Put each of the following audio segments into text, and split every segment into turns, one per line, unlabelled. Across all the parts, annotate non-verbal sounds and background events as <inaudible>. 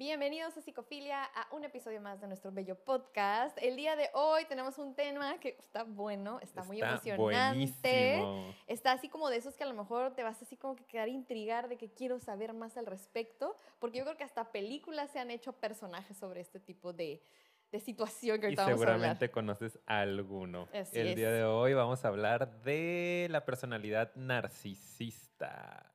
Bienvenidos a Psicofilia, a un episodio más de nuestro bello podcast. El día de hoy tenemos un tema que está bueno, está, muy emocionante.
buenísimo.
Está así como de esos que a lo mejor te vas así como que quedar intrigar de que quiero saber más al respecto, porque yo creo que hasta películas se han hecho personajes sobre este tipo de, de situación que
Y
ahorita vamos a hablar.
seguramente conoces alguno.
Así
El
es.
día de hoy vamos a hablar de la personalidad narcisista.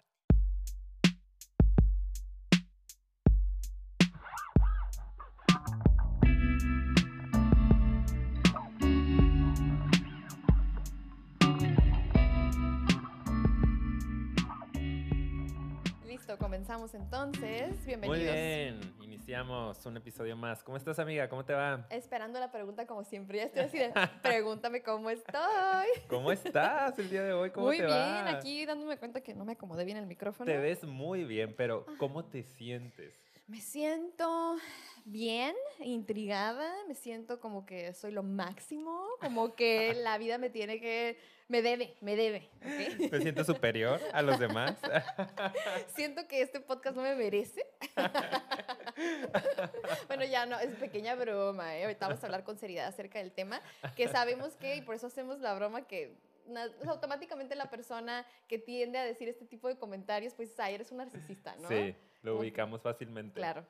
Comenzamos entonces. Bienvenidos.
Muy bien, iniciamos un episodio más. ¿Cómo estás, amiga? ¿Cómo te va?
Esperando la pregunta como siempre. Ya estoy así de, pregúntame cómo estoy. <laughs>
¿Cómo estás el día de hoy? ¿Cómo
Muy
te
bien, aquí dándome cuenta que no me acomodé bien el micrófono.
Te ves muy bien, pero
Ah.
¿cómo te sientes?
Me siento bien, intrigada, me siento como que soy lo máximo, como que <laughs> la vida me tiene que, me debe, me debe.
¿Me siento superior a los demás? <laughs>
Siento que este podcast no me merece. <laughs> bueno, ya no, es pequeña broma, ¿eh? ahorita vamos a hablar con seriedad acerca del tema, que sabemos que, y por eso hacemos la broma, que automáticamente la persona que tiende a decir este tipo de comentarios, pues, ay, eres un narcisista, ¿no?
Sí, lo ubicamos fácilmente.
Claro,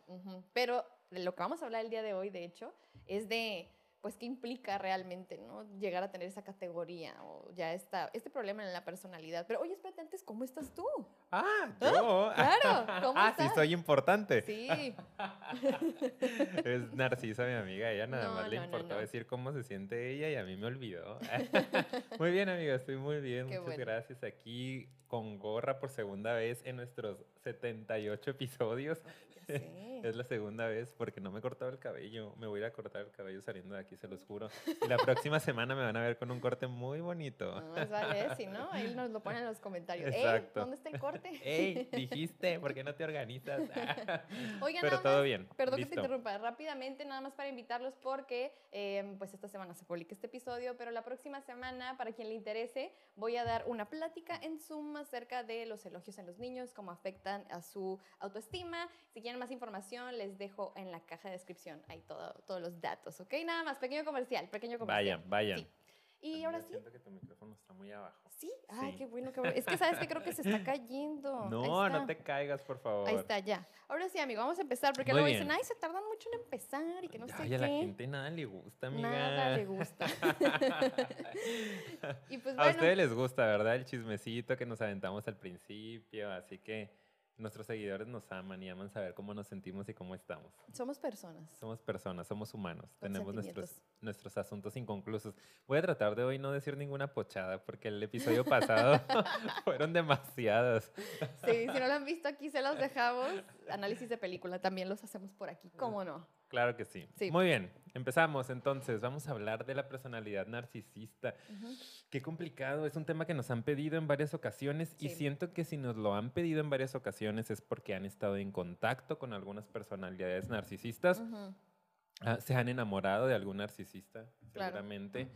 pero lo que vamos a hablar el día de hoy, de hecho, es de, pues, qué implica realmente, ¿no? Llegar a tener esa categoría o ya está, este problema en la personalidad. Pero, oye, espérate antes, ¿cómo estás tú?
Ah, yo.
Claro, ¿cómo <laughs>
ah, sí, soy importante.
Sí, <laughs>
Es Narcisa, mi amiga. Ella nada
No,
más le
no,
importaba
no.
decir cómo se siente ella y a mí me olvidó. <laughs> muy bien, amiga, estoy muy bien.
Qué
Muchas
bueno.
gracias. Aquí con gorra por segunda vez en nuestros 78 episodios.
ya sé.
Es la segunda vez porque no me he cortado el cabello. Me voy a ir a cortar el cabello saliendo de aquí, se los juro. Y la próxima semana me van a ver con un corte muy bonito.
No, más vale, si no, ahí nos lo ponen en los comentarios. Ey,
Exacto.
¿dónde está el corte? <laughs>
¡Ey! Dijiste, ¿por qué no te organizas? <laughs>
Oigan,
Pero
nada
todo bien.
Perdón que te interrumpa, rápidamente, nada más para invitarlos porque eh, pues esta semana se publica este episodio, pero la próxima semana, para quien le interese, voy a dar una plática en Zoom acerca de los elogios en los niños, cómo afectan a su autoestima. Si quieren más información, les dejo en la caja de descripción ahí todo, todos los datos, ¿ok? Nada más, pequeño comercial, pequeño comercial.
Vayan, vayan.
Sí. Y ahora sí.
Siento que tu micrófono está muy abajo.
Sí, ay,
Sí.
qué bueno, qué bueno. Es que sabes que creo que se está cayendo. <laughs>
No, no
está.
te caigas, por favor.
Ahí está, ya. Ahora sí, amigo, vamos a empezar, porque
Muy
luego
bien.
dicen, ay, se tardan mucho en empezar y que no sé
Ay,
qué.
a la gente nada le gusta, amiga.
Nada le gusta. <laughs> y pues
a
bueno,
ustedes les gusta, ¿verdad? El chismecito que nos aventamos al principio, así que nuestros seguidores nos aman y aman saber cómo nos sentimos y cómo estamos.
somos personas.
Somos personas, somos humanos,
Con
tenemos nuestros, nuestros asuntos inconclusos. Voy a tratar de hoy no decir ninguna pochada porque el episodio pasado <laughs> <laughs> fueron demasiadas.
Sí, si no lo han visto aquí, se los dejamos. Análisis de película también los hacemos por aquí, ¿cómo no?
Claro que sí.
Sí.
Muy bien, empezamos entonces. Vamos a hablar de la personalidad narcisista. Qué complicado, es un tema que nos han pedido en varias ocasiones y siento que si nos lo han pedido en varias ocasiones es porque han estado en contacto con algunas personalidades narcisistas, ah, se han enamorado de algún narcisista,
Claro.
seguramente.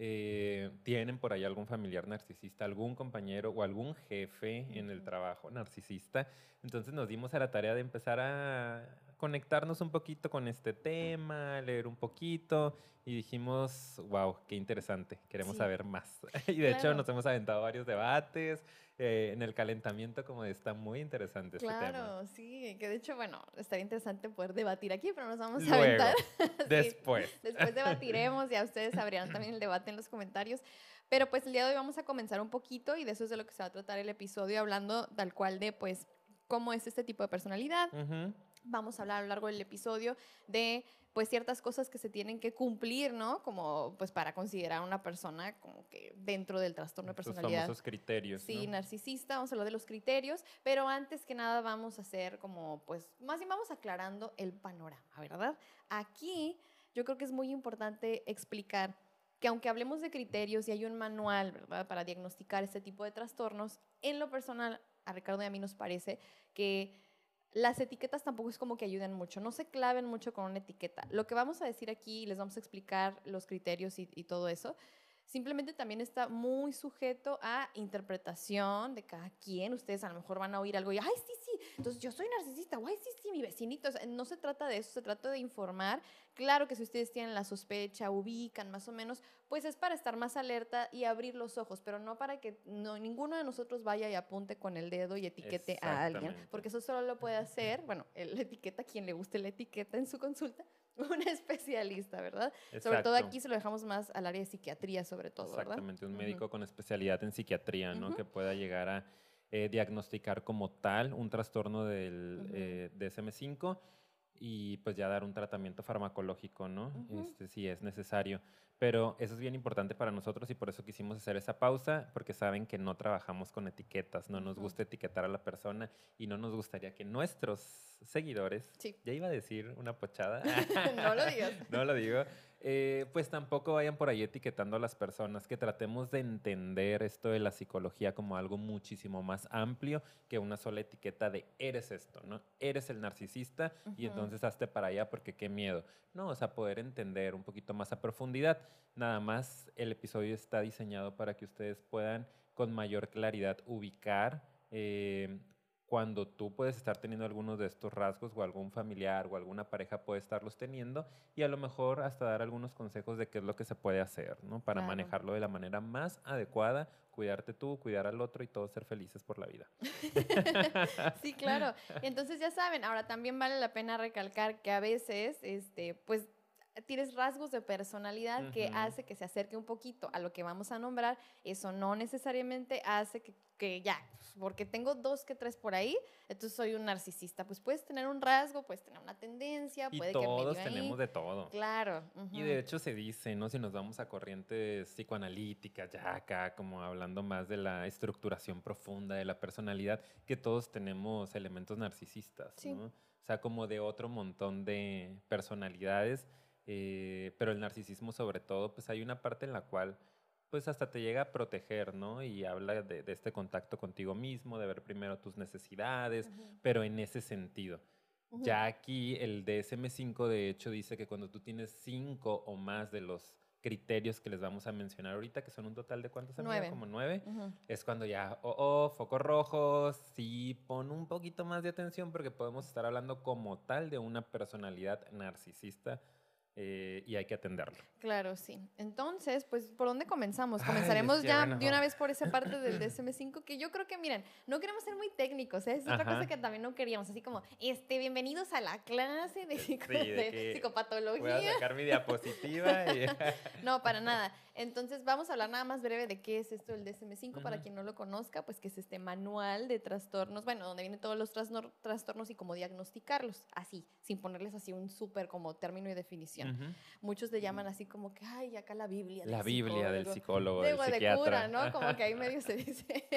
eh, tienen por ahí algún familiar narcisista, algún compañero o algún jefe en el trabajo narcisista. Entonces nos dimos a la tarea de empezar a conectarnos un poquito con este tema, leer un poquito y dijimos, wow, qué interesante, queremos
Sí.
saber más. <laughs> y de hecho
Claro.
nos hemos aventado varios debates eh, en el calentamiento, como está muy interesante este tema.
Claro, sí, que de hecho, bueno, estaría interesante poder debatir aquí, pero nos vamos a
Luego,
aventar. <laughs> Sí.
después.
Después debatiremos, ya ustedes <laughs> abrirán también el debate en los comentarios. Pero pues el día de hoy vamos a comenzar un poquito y de eso es de lo que se va a tratar el episodio, hablando tal cual de pues cómo es este tipo de personalidad.
Ujú.
Vamos a hablar a lo largo del episodio de pues ciertas cosas que se tienen que cumplir, ¿no? Como pues para considerar a una persona como que dentro del trastorno de personalidad.
famosos criterios.
Sí,
¿no?
narcisista, vamos a hablar de los criterios, pero antes que nada vamos a hacer como, pues, más bien vamos aclarando el panorama, ¿verdad? Aquí yo creo que es muy importante explicar que aunque hablemos de criterios y hay un manual, ¿verdad?, para diagnosticar este tipo de trastornos, en lo personal, a Ricardo y a mí nos parece que las etiquetas tampoco es como que ayuden mucho, no se claven mucho con una etiqueta. Lo que vamos a decir aquí, les vamos a explicar los criterios y, y todo eso, Simplemente también está muy sujeto a interpretación de cada quien. Ustedes a lo mejor van a oír algo y, ay, sí, sí, entonces yo soy narcisista, ay, sí, sí, mi vecinito. O sea, no se trata de eso, se trata de informar. Claro que si ustedes tienen la sospecha, ubican más o menos, pues es para estar más alerta y abrir los ojos, pero no para que no, ninguno de nosotros vaya y apunte con el dedo y etiquete a alguien, porque eso solo lo puede hacer, bueno, el etiqueta, quien le guste la etiqueta en su consulta, <laughs> un especialista, ¿verdad? Sobre todo aquí se lo dejamos más al área de psiquiatría, sobre todo, ¿verdad?
Exactamente, un médico con especialidad en psiquiatría, ¿no? Que pueda llegar a eh, diagnosticar como tal un trastorno del
Ujú.
eh, DSM-5 y pues ya dar un tratamiento farmacológico, ¿no? Este, si es necesario. Pero eso es bien importante para nosotros y por eso quisimos hacer esa pausa, porque saben que no trabajamos con etiquetas, no nos gusta etiquetar a la persona y no nos gustaría que nuestros seguidores,
Sí.
ya iba a decir una pochada, <laughs>
no lo digas. <laughs>
no lo digo. Eh, pues tampoco vayan por ahí etiquetando a las personas, que tratemos de entender esto de la psicología como algo muchísimo más amplio que una sola etiqueta de eres esto, ¿no? Eres el narcisista y
Ujú.
entonces hazte para allá porque qué miedo. No, o sea, poder entender un poquito más a profundidad. Nada más el episodio está diseñado para que ustedes puedan con mayor claridad ubicar eh, cuando tú puedes estar teniendo algunos de estos rasgos o algún familiar o alguna pareja puede estarlos teniendo y a lo mejor hasta dar algunos consejos de qué es lo que se puede hacer, ¿no? Para
Claro.
manejarlo de la manera más adecuada, cuidarte tú, cuidar al otro y todos ser felices por la vida. <laughs>
Sí, claro. Entonces ya saben, ahora también vale la pena recalcar que a veces, este, pues tienes rasgos de personalidad que
Ujú.
hace que se acerque un poquito a lo que vamos a nombrar. Eso no necesariamente hace que, que ya, pues, porque tengo dos que tres por ahí, entonces soy un narcisista. Pues puedes tener un rasgo, puedes tener una tendencia,
Y
puede que
todos
ahí.
tenemos de todo.
Claro.
Y
ujú.
de hecho se dice, ¿no? Si nos vamos a corrientes psicoanalíticas, ya acá como hablando más de la estructuración profunda de la personalidad, que todos tenemos elementos narcisistas,
Sí.
¿no? O sea, como de otro montón de personalidades, eh, pero el narcisismo sobre todo, pues hay una parte en la cual pues hasta te llega a proteger, ¿no? Y habla de, de este contacto contigo mismo, de ver primero tus necesidades,
Ujú,
pero en ese sentido.
ujú.
Ya aquí el DSM5 de hecho dice que cuando tú tienes cinco o más de los criterios que les vamos a mencionar ahorita, que son un total de cuántos?
Nueve.
Como nueve,
Ujú.
es cuando ya, oh, oh, focos rojos, sí, pon un poquito más de atención porque podemos estar hablando como tal de una personalidad narcisista eh, y hay que atenderlo.
Claro, sí. Entonces, pues, ¿por dónde comenzamos? Comenzaremos ya
bueno.
de una vez por esa parte del DSM5, que yo creo que, miren, no queremos ser muy técnicos, ¿eh? es otra cosa que también no queríamos, así como, este, bienvenidos a la clase de, psico-
Sí, de
de
que Voy a
psicopatología.
sacar mi diapositiva y... <laughs>
No, para nada. Entonces, vamos a hablar nada más breve de qué es esto del DSM5, para quien no lo conozca, pues que es este manual de trastornos, bueno, donde vienen todos los trastornos y cómo diagnosticarlos, así, sin ponerles así un súper como término y definición. Muchos le llaman así como que, ay, acá la Biblia. del
La Biblia del psicólogo,
Digo,
del
de cura, ¿no? Como que ahí <laughs> medio se dice.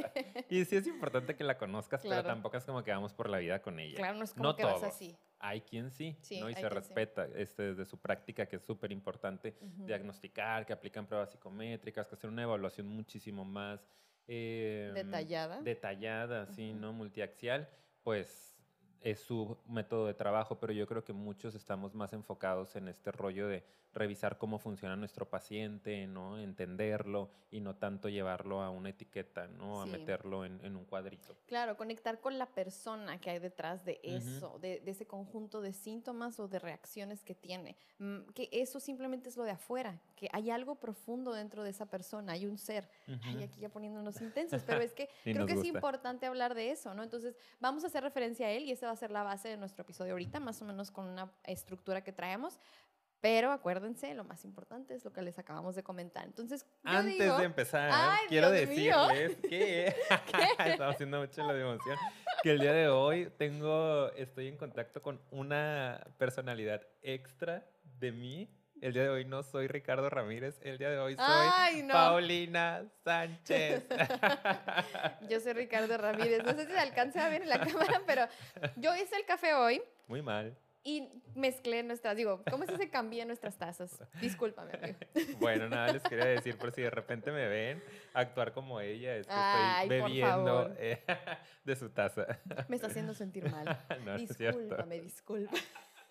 Y sí es importante que la conozcas,
Claro.
pero tampoco es como que vamos por la vida con ella.
claro, no es como
No
que vas
todos.
así.
Hay quien sí,
Sí,
¿no? Y se
sí.
respeta este, desde su práctica, que es súper importante diagnosticar, que aplican pruebas psicométricas, que hacer una evaluación muchísimo más eh,
Detallada.
detallada, sí,
Ujú.
¿no? Multiaxial, pues es su método de trabajo, pero yo creo que muchos estamos más enfocados en este rollo de revisar cómo funciona nuestro paciente, ¿no? Entenderlo y no tanto llevarlo a una etiqueta, ¿no? A
Sí.
meterlo en, en un cuadrito.
Claro, conectar con la persona que hay detrás de eso, de, de ese conjunto de síntomas o de reacciones que tiene. Mm, Que eso simplemente es lo de afuera, que hay algo profundo dentro de esa persona, hay un ser. Ay,
Ujú.
aquí ya poniéndonos <laughs> intensos, pero es que creo que es importante hablar de eso, ¿no? Entonces, vamos a hacer referencia a él y esa va a ser la base de nuestro episodio ahorita, más o menos con una estructura que traemos. Pero acuérdense, lo más importante es lo que les acabamos de comentar. Entonces,
Antes
digo,
de empezar,
Ay,
quiero
Dios mío.
decirles <laughs> que <laughs> estamos haciendo mucho la emoción, que el día de hoy tengo, estoy en contacto con una personalidad extra de mí. El día de hoy no soy Ricardo Ramírez, el día de hoy soy
Ay, no.
Paulina Sánchez. <laughs>
Yo soy Ricardo Ramírez. No sé si se alcanza a ver en la cámara, pero yo hice el café hoy
Muy mal.
Y mezclé nuestras, digo, ¿cómo se dice cambié nuestras tazas? Discúlpame, amigo. <laughs>
Bueno, nada, les quería decir, por si de repente me ven actuar como ella, es que
Ay,
estoy bebiendo eh, <laughs> de su taza.
Me está haciendo sentir mal. <laughs>
no, es.
Discúlpame, disculpa.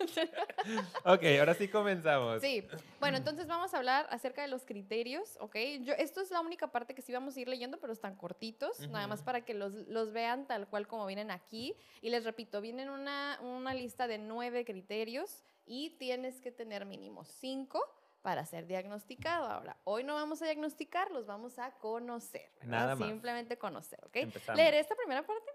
<laughs>
ok, ahora sí comenzamos.
Sí, bueno, entonces vamos a hablar acerca de los criterios, ¿ok? Yo, esto es la única parte que sí vamos a ir leyendo, pero están cortitos, nada más para que los, los, vean tal cual como vienen aquí. Y les repito, vienen una, una lista de nueve criterios y tienes que tener mínimo cinco para ser diagnosticado. Ahora, hoy no vamos a diagnosticar, los vamos a conocer.
Nada más.
Simplemente conocer, ¿ok? Leeré esta primera parte.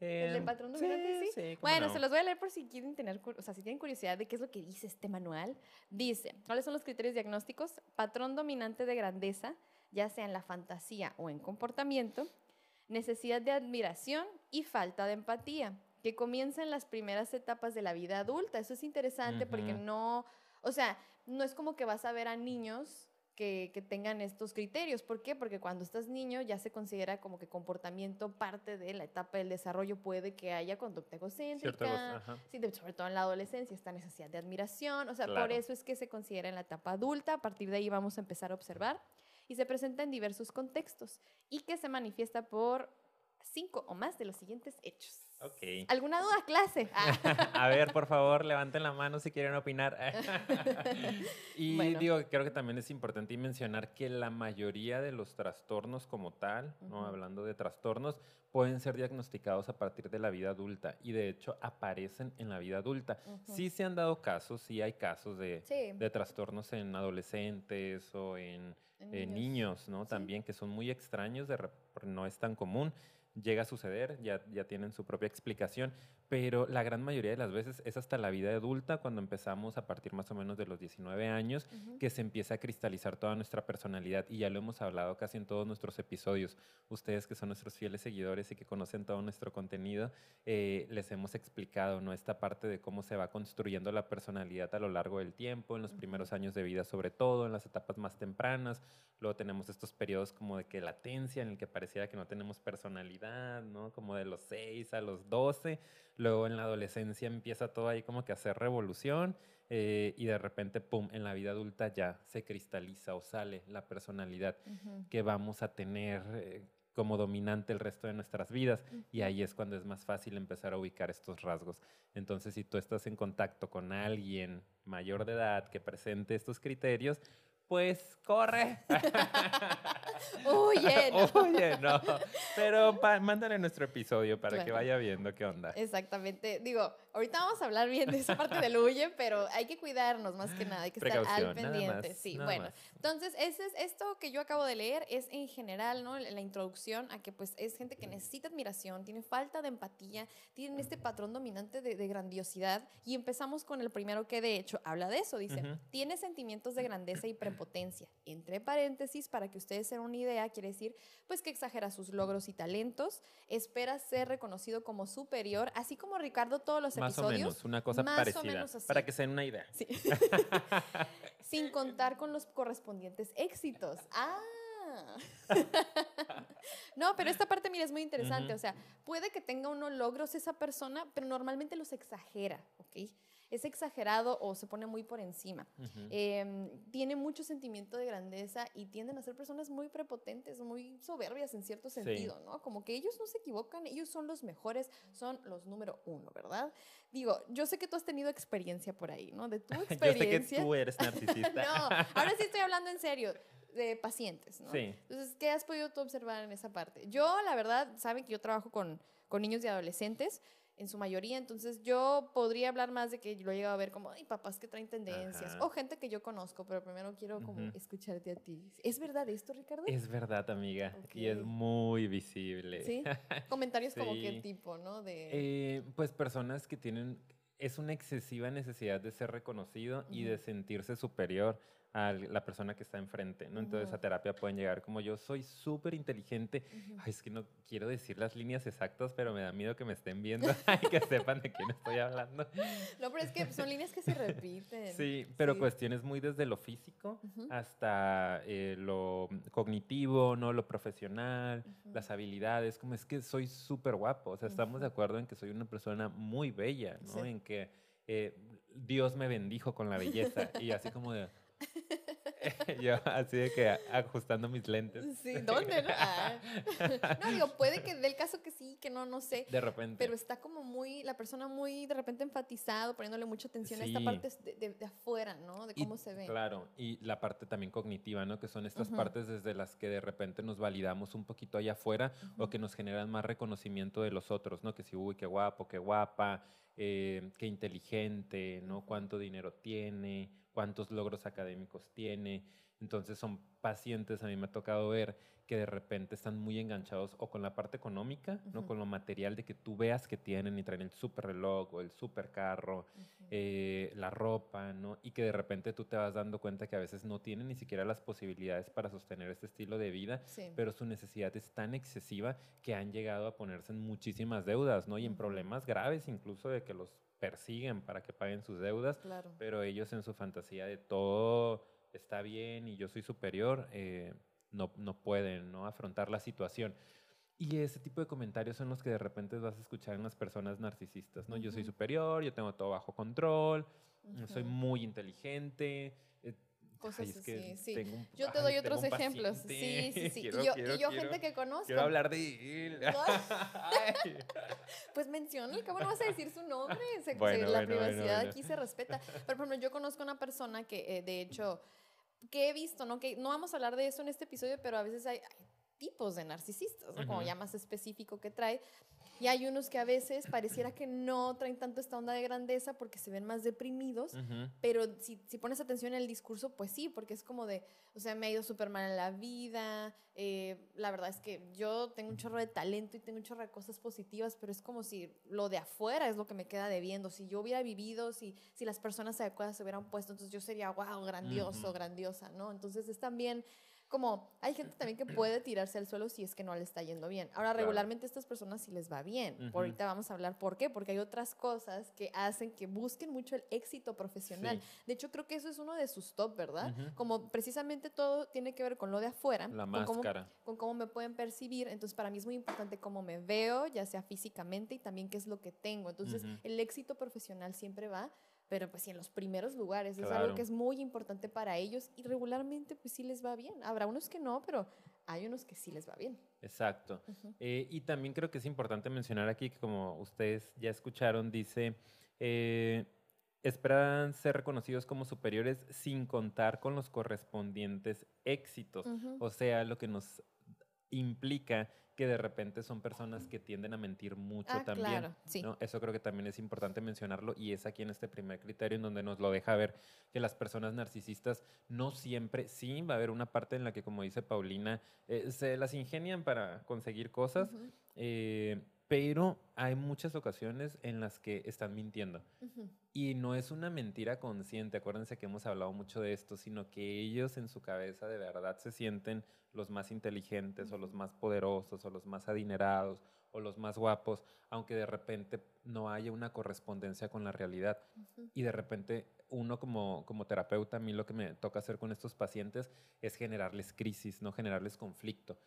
¿El de patrón dominante? Sí, sí. bueno, se los voy a leer por si quieren tener, o sea, si tienen curiosidad de qué es lo que dice este manual. Dice, ¿cuáles son los criterios diagnósticos? Patrón dominante de grandeza, ya sea en la fantasía o en comportamiento, necesidad de admiración y falta de empatía, que comienza en las primeras etapas de la vida adulta. Eso es interesante porque no, o sea, no es como que vas a ver a niños que, tengan estos criterios. ¿Por qué? Porque cuando estás niño ya se considera como que comportamiento parte de la etapa del desarrollo. Puede que haya conducta egocéntrica, sí, sobre todo en la adolescencia, esta necesidad de admiración. O sea, por eso es que se considera en la etapa adulta. A partir de ahí vamos a empezar a observar. Y se presenta en diversos contextos y que se manifiesta por cinco o más de los siguientes hechos.
Okay.
¿Alguna duda, clase? <laughs>
a ver, por favor, levanten la mano si quieren opinar. <laughs> y digo, creo que también es importante mencionar que la mayoría de los trastornos como tal, ¿no? hablando de trastornos, pueden ser diagnosticados a partir de la vida adulta y de hecho aparecen en la vida adulta. Sí se han dado casos, sí hay casos de, de trastornos en adolescentes o en, niños, ¿no? También que son muy extraños, de, no es tan común llega a suceder, ya, ya tienen su propia explicación, pero la gran mayoría de las veces es hasta la vida adulta, cuando empezamos a partir más o menos de los 19 años, que se empieza a cristalizar toda nuestra personalidad. Y ya lo hemos hablado casi en todos nuestros episodios. Ustedes que son nuestros fieles seguidores y que conocen todo nuestro contenido, eh, les hemos explicado ¿no? esta parte de cómo se va construyendo la personalidad a lo largo del tiempo, en los primeros años de vida sobre todo, en las etapas más tempranas. Luego tenemos estos periodos como de que latencia, en el que pareciera que no tenemos personalidad, ¿no? como de los 6 a los 12 Luego en la adolescencia empieza todo ahí como que a hacer revolución eh, y de repente, ¡pum!, en la vida adulta ya se cristaliza o sale la personalidad que vamos a tener eh, como dominante el resto de nuestras vidas y ahí es cuando es más fácil empezar a ubicar estos rasgos. Entonces, si tú estás en contacto con alguien mayor de edad que presente estos criterios, pues corre. <laughs>
Oye, <laughs>
no. Oye, no. Pero <laughs> mándale nuestro episodio para que vaya viendo qué onda.
Exactamente. Digo, ahorita vamos a hablar bien de esa parte del huye, pero hay que cuidarnos más que nada, hay que estar al pendiente. sí, bueno. Entonces, ese es, esto que yo acabo de leer es en general, ¿no? La introducción a que pues es gente que necesita admiración, tiene falta de empatía, tienen este patrón dominante de, grandiosidad y empezamos con el primero que de hecho habla de eso, dice, tiene sentimientos de grandeza y prepotencia. Entre paréntesis, para que ustedes se den una idea, quiere decir pues que exagera sus logros y talentos, espera ser reconocido como superior, así como Ricardo todos los
más
o
menos, una cosa parecida. Para que se den una idea. <laughs>
Sin contar con los correspondientes éxitos. Ah. <laughs> no, pero esta parte, mira, es muy interesante. O sea, puede que tenga unos logros esa persona, pero normalmente los exagera, ¿ok? Es exagerado o se pone muy por encima. Em, tiene mucho sentimiento de grandeza y tienden a ser personas muy prepotentes, muy soberbias en cierto sentido, ¿no? Como que ellos no se equivocan, ellos son los mejores, son los número uno, ¿verdad? Digo, yo sé que tú has tenido experiencia por ahí, ¿no? De tu experiencia. <laughs>
yo sé que tú eres narcisista. <laughs>
no, ahora sí estoy hablando en serio de pacientes, ¿no? Sí. Entonces, ¿qué has podido tú observar en esa parte? Yo, la verdad, saben que yo trabajo con, con niños y adolescentes en su mayoría. Entonces yo podría hablar más de que lo he llegado a ver como, ay, papás que traen tendencias, o gente que yo conozco, pero primero quiero como escucharte a ti. ¿Es verdad esto, Ricardo?
Es verdad, amiga, y es muy visible.
Sí, <laughs> comentarios como qué tipo, ¿no? De...
Eh, pues personas que tienen, es una excesiva necesidad de ser reconocido y de sentirse superior a la persona que está enfrente, ¿no? Entonces a terapia pueden llegar como yo soy súper inteligente. Ay, es que no quiero decir las líneas exactas, pero me da miedo que me estén viendo <laughs> y que sepan de quién estoy hablando.
No, pero es que son líneas que se repiten.
Sí, pero cuestiones muy desde lo físico hasta eh, lo cognitivo, ¿no? Lo profesional, las habilidades, como es que soy súper guapo. O sea, estamos de acuerdo en que soy una persona muy bella, ¿no? En que eh, Dios me bendijo con la belleza y así como de <laughs> Yo así de que ajustando mis lentes. <laughs>
Sí, ¿dónde? No, Ah. <laughs> no digo, puede que dé el caso que sí, que no, no sé.
De repente.
Pero está como muy, la persona muy de repente enfatizado, poniéndole mucha atención a esta parte de, de- de afuera, ¿no? De
Y,
cómo se ve.
Claro, y la parte también cognitiva, ¿no? Que son estas partes desde las que de repente nos validamos un poquito allá afuera o que nos generan más reconocimiento de los otros, ¿no? Que si, uy, qué guapo, qué guapa, eh, qué inteligente, ¿no? Cuánto dinero tiene, cuántos logros académicos tiene. Entonces son pacientes, a mí me ha tocado ver que de repente están muy enganchados o con la parte económica, ¿no? Con lo material de que tú veas que tienen y traen el super reloj o el super carro eh, la ropa, ¿no? Y que de repente tú te vas dando cuenta que a veces no tienen ni siquiera las posibilidades para sostener este estilo de vida,
Sí.
pero su necesidad es tan excesiva que han llegado a ponerse en muchísimas deudas, ¿no? Y en problemas graves incluso de que los persiguen para que paguen sus deudas,
Claro.
pero ellos en su fantasía de todo está bien y yo soy superior, eh, no, no pueden ¿no? afrontar la situación. Y ese tipo de comentarios son los que de repente vas a escuchar en las personas narcisistas, ¿no? Yo soy superior, yo tengo todo bajo control, soy
Ujú.
muy inteligente.
Cosas
ay, es que
así, sí.
un-
Yo te doy otros ejemplos. Sí,
paciente,
sí, sí.
quiero-
y yo,
quiero-
y yo
quiero-
gente que conozco.
Quiero hablar de él. <laughs> <laughs>
Pues menciona, al cabo no vas a decir su nombre. se- se-
Bueno,
la
bueno,
privacidad
bueno.
aquí se respeta. Pero, por ejemplo, yo conozco una persona que, eh, de hecho, que he visto, ¿no? Que no vamos a hablar de eso en este episodio, pero a veces hay, hay tipos de narcisistas, ¿no? Como ya más específico que trae. Y hay unos que a veces pareciera que no traen tanto esta onda de grandeza porque se ven más deprimidos.
Ujú.
Pero si, si pones atención en el discurso, pues sí, porque es como de, o sea, me ha ido súper mal en la vida, eh, la verdad es que yo tengo un chorro de talento y tengo un chorro de cosas positivas, pero es como si lo de afuera es lo que me queda debiendo. Si yo hubiera vivido, si, si las personas adecuadas se hubieran puesto, entonces yo sería, wow, grandioso,
Ujú.
grandiosa, ¿no? Entonces es también como, hay gente también que puede tirarse al suelo si es que no le está yendo bien. Ahora,
Claro.
regularmente a estas personas sí les va bien. Por
Ujú.
ahorita vamos a hablar por qué, porque hay otras cosas que hacen que busquen mucho el éxito profesional.
Sí.
De hecho, creo que eso es uno de sus top, ¿verdad? Como precisamente todo tiene que ver con lo de afuera,
La
con cómo,
máscara.
con cómo me pueden percibir. Entonces, para mí es muy importante cómo me veo, ya sea físicamente y también qué es lo que tengo. Entonces, el éxito profesional siempre va, pero pues sí, en los primeros lugares. Es algo
Claro.
que es muy importante para ellos y regularmente pues sí les va bien. Habrá unos que no, pero hay unos que sí les va bien.
Exacto.
Ujú.
Eh, y también creo que es importante mencionar aquí que como ustedes ya escucharon, dice, eh, esperan ser reconocidos como superiores sin contar con los correspondientes éxitos.
Ujú.
O sea, lo que nos implica que de repente son personas que tienden a mentir mucho
Ah,
también.
claro, sí.
¿no? Eso creo que también es importante mencionarlo y es aquí en este primer criterio en donde nos lo deja ver que las personas narcisistas no siempre, sí, va a haber una parte en la que, como dice Paulina, eh, se las ingenian para conseguir cosas, eh, pero hay muchas ocasiones en las que están mintiendo. Y no es una mentira consciente, acuérdense que hemos hablado mucho de esto, sino que ellos en su cabeza de verdad se sienten los más inteligentes o los más poderosos o los más adinerados o los más guapos, aunque de repente no haya una correspondencia con la realidad. Y de repente uno como, como terapeuta, a mí lo que me toca hacer con estos pacientes es generarles crisis, no generarles conflicto.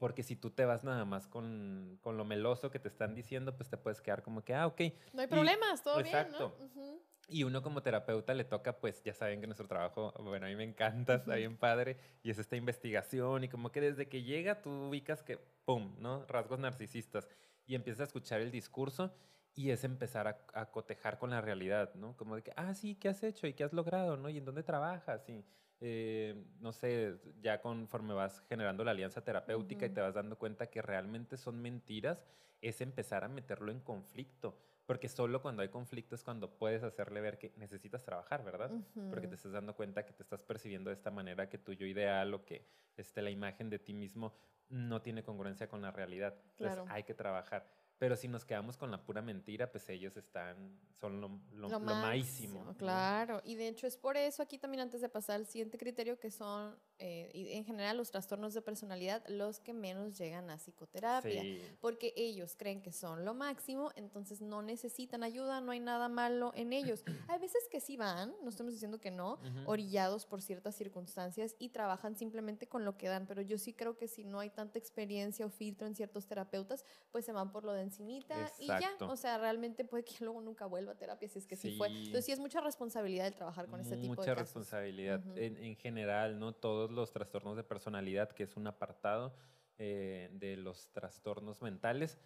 Porque si tú te vas nada más con, con lo meloso que te están diciendo, pues te puedes quedar como que, ah, ok,
No hay problemas, todo
exacto.
bien, ¿no? Ujú.
y uno como terapeuta le toca, pues ya saben que nuestro trabajo, bueno, a mí me encanta, está bien padre, y es esta investigación, y como que desde que llega tú ubicas que, ¡pum!, ¿no? Rasgos narcisistas, y empiezas a escuchar el discurso, y es empezar a, a cotejar con la realidad, ¿no? Como de que, ah, sí, ¿qué has hecho? ¿Y qué has logrado? ¿no? ¿Y en dónde trabajas? Y, eh, no sé, ya conforme vas generando la alianza terapéutica y te vas dando cuenta que realmente son mentiras, es empezar a meterlo en conflicto. Porque solo cuando hay conflicto es cuando puedes hacerle ver que necesitas trabajar, ¿verdad? Porque te estás dando cuenta que te estás percibiendo de esta manera, que tu yo ideal o que este, la imagen de ti mismo no tiene congruencia con la realidad. Entonces
Claro.
hay que trabajar. Pero si nos quedamos con la pura mentira, pues ellos están, son lo, lo,
Lo
lo máximo. ¿no?
Claro, y de hecho es por eso aquí también antes de pasar al siguiente criterio que son eh, y en general los trastornos de personalidad, los que menos llegan a psicoterapia,
Sí.
porque ellos creen que son lo máximo, entonces no necesitan ayuda, no hay nada malo en ellos. <clears throat> Hay veces que sí van, no estamos diciendo que no, orillados por ciertas circunstancias y trabajan simplemente con lo que dan, pero yo sí creo que si no hay tanta experiencia o filtro en ciertos terapeutas, pues se van por lo de encimita y ya, o sea, realmente puede que <laughs> luego nunca vuelva a terapia si es que sí, fue. Entonces sí es mucha responsabilidad el trabajar con este tipo de
Mucha responsabilidad. En, en general, ¿no? Todos los trastornos de personalidad, que es un apartado eh, de los trastornos mentales,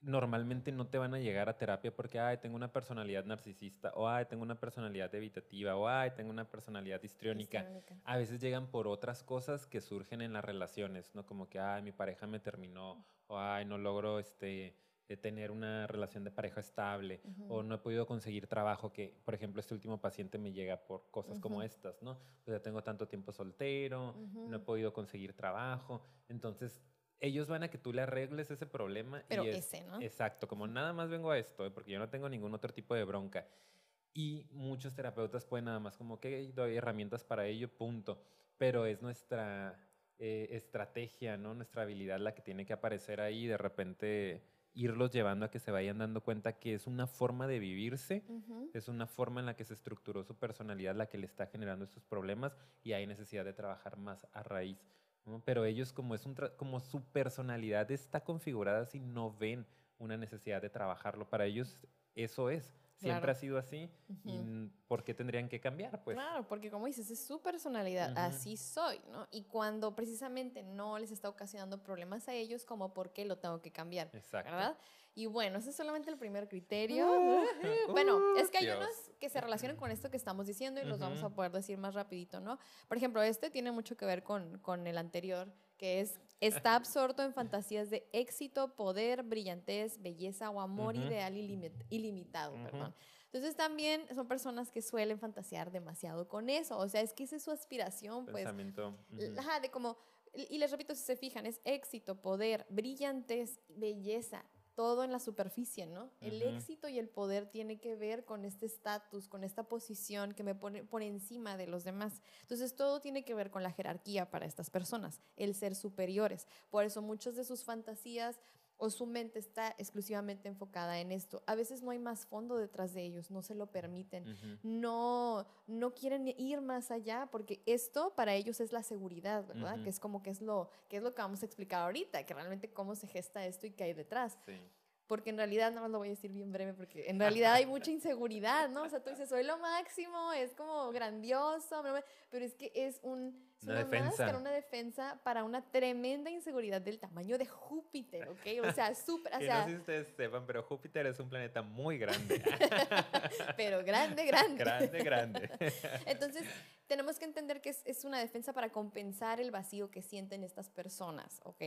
normalmente no te van a llegar a terapia porque, ay, tengo una personalidad narcisista, o ay, tengo una personalidad evitativa, o ay, tengo una personalidad histriónica.
Histriónica.
A veces llegan por otras cosas que surgen en las relaciones, ¿no? Como que, ay, mi pareja me terminó, o ay, no logro este, eh, tener una relación de pareja estable, o
Ujú.
no he podido conseguir trabajo, que, por ejemplo, este último paciente me llega por cosas como
Ujú.
estas, ¿no? O sea, tengo tanto tiempo soltero, no he podido conseguir trabajo, entonces ellos van a que tú le arregles ese problema.
Pero
y es,
ese, ¿no?
Exacto, como nada más vengo a esto, ¿eh? porque yo no tengo ningún otro tipo de bronca. Y muchos terapeutas pueden nada más como que doy herramientas para ello, punto. Pero es nuestra eh, estrategia, ¿no? Nuestra habilidad la que tiene que aparecer ahí y de repente irlos llevando a que se vayan dando cuenta que es una forma de vivirse, es una forma en la que se estructuró su personalidad la que le está generando estos problemas y hay necesidad de trabajar más a raíz. ¿no? Pero ellos como, es un como su personalidad está configurada así, no ven una necesidad de trabajarlo. Para ellos eso es. Siempre
Claro.
ha sido así. ¿Y
Ujú.
n- por qué tendrían que cambiar? Pues
Claro, porque como dices, es su personalidad, así soy, ¿no? Y cuando precisamente no les está ocasionando problemas a ellos, como por qué lo tengo que cambiar,
Exacto.
¿verdad? Y bueno, ese es solamente el primer criterio.
Uh, <laughs>
bueno,
uh,
es que hay
Dios.
unos que se relacionan con esto que estamos diciendo y los vamos a poder decir más rapidito, ¿no? Por ejemplo, este tiene mucho que ver con, con el anterior, que es, está absorto en fantasías de éxito, poder, brillantez, belleza o amor ideal ilimit- ilimitado, perdón. Entonces también son personas que suelen fantasear demasiado con eso, o sea, es que esa es su aspiración, pues,
Pensamiento. ujú.
Ajá, de como, y les repito, si se fijan, es éxito, poder, brillantez, belleza, todo en la superficie, ¿no? El éxito y el poder tiene que ver con este estatus, con esta posición que me pone por encima de los demás. Entonces, todo tiene que ver con la jerarquía para estas personas, el ser superiores. Por eso muchas de sus fantasías o su mente está exclusivamente enfocada en esto. A veces no hay más fondo detrás de ellos, no se lo permiten
Ujú.
no, no quieren ir más allá porque esto para ellos es la seguridad, ¿verdad?
Ujú.
Que es como que es lo que es lo que vamos a explicar ahorita, que realmente cómo se gesta esto y qué hay detrás.
Sí.
Porque en realidad, nada más lo voy a decir bien breve, porque en realidad hay mucha <laughs> inseguridad, ¿no? O sea, tú dices, soy lo máximo, es como grandioso, pero es que es un...
Una defensa.
una defensa para una tremenda inseguridad del tamaño de Júpiter, ¿ok? O sea, <laughs> súper, o sea,
no sé si ustedes sepan, pero Júpiter es un planeta muy grande. <laughs>
pero grande, grande.
grande, grande. <laughs>
Entonces, tenemos que entender que es, es una defensa para compensar el vacío que sienten estas personas, ¿ok?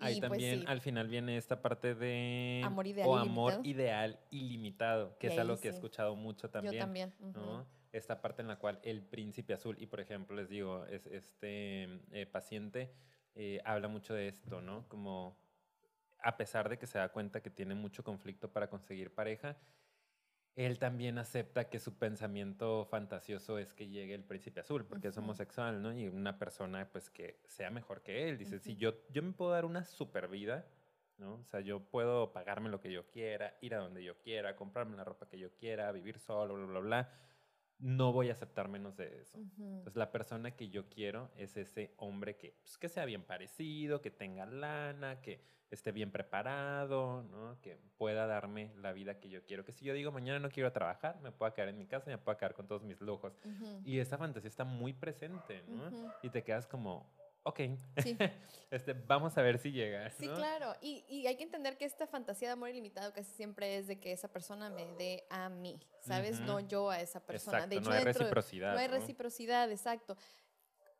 Ahí
pues,
también
sí,
al final viene esta parte de
Amor ideal
o amor ideal ilimitado, que es algo que he escuchado mucho también.
yo también.
¿no? Esta parte en la cual el príncipe azul, y por ejemplo les digo, es, este eh, paciente eh, habla mucho de esto, ¿no? Como a pesar de que se da cuenta que tiene mucho conflicto para conseguir pareja, él también acepta que su pensamiento fantasioso es que llegue el príncipe azul, porque es
Ujú.
homosexual, ¿no? Y una persona, pues, que sea mejor que él. Dice, si
Ujú.
yo, yo me puedo dar una super vida, ¿no? O sea, yo puedo pagarme lo que yo quiera, ir a donde yo quiera, comprarme la ropa que yo quiera, vivir solo, bla, bla, bla. No voy a aceptar menos de eso.
Ujú.
Entonces, la persona que yo quiero es ese hombre que, pues, que sea bien parecido, que tenga lana, que esté bien preparado, ¿no? que pueda darme la vida que yo quiero. Que si yo digo mañana no quiero trabajar, me pueda quedar en mi casa y me pueda quedar con todos mis lujos. Y esa fantasía está muy presente, ¿no? Y te quedas como, ok,
Sí. <laughs>
este, vamos a ver si llega.
Sí,
¿no?
claro. Y, y hay que entender que esta fantasía de amor ilimitado casi siempre es de que esa persona me dé a mí, ¿sabes? No yo a esa persona.
Exacto,
de hecho,
no hay
de-
reciprocidad.
No hay
¿no?
reciprocidad, exacto.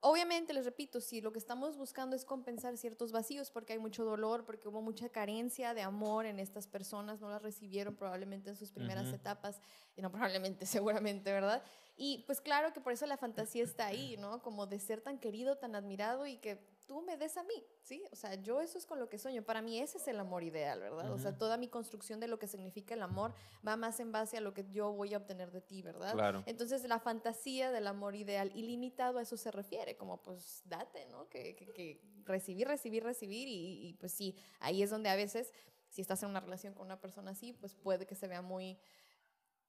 Obviamente, les repito, si lo que estamos buscando es compensar ciertos vacíos, porque hay mucho dolor, porque hubo mucha carencia de amor en estas personas, no las recibieron probablemente en sus primeras etapas, y no probablemente, <laughs> seguramente, ¿verdad? Y pues claro que por eso la fantasía está ahí, ¿no? Como de ser tan querido, tan admirado y que tú me des a mí, ¿sí? O sea, yo eso es con lo que sueño. Para mí ese es el amor ideal, ¿verdad? O sea, toda mi construcción de lo que significa el amor va más en base a lo que yo voy a obtener de ti, ¿verdad?
Claro.
Entonces, la fantasía del amor ideal ilimitado a eso se refiere, como pues date, ¿no? Que, que, que recibir, recibir, recibir y, y pues sí, ahí es donde a veces, si estás en una relación con una persona así, pues puede que se vea muy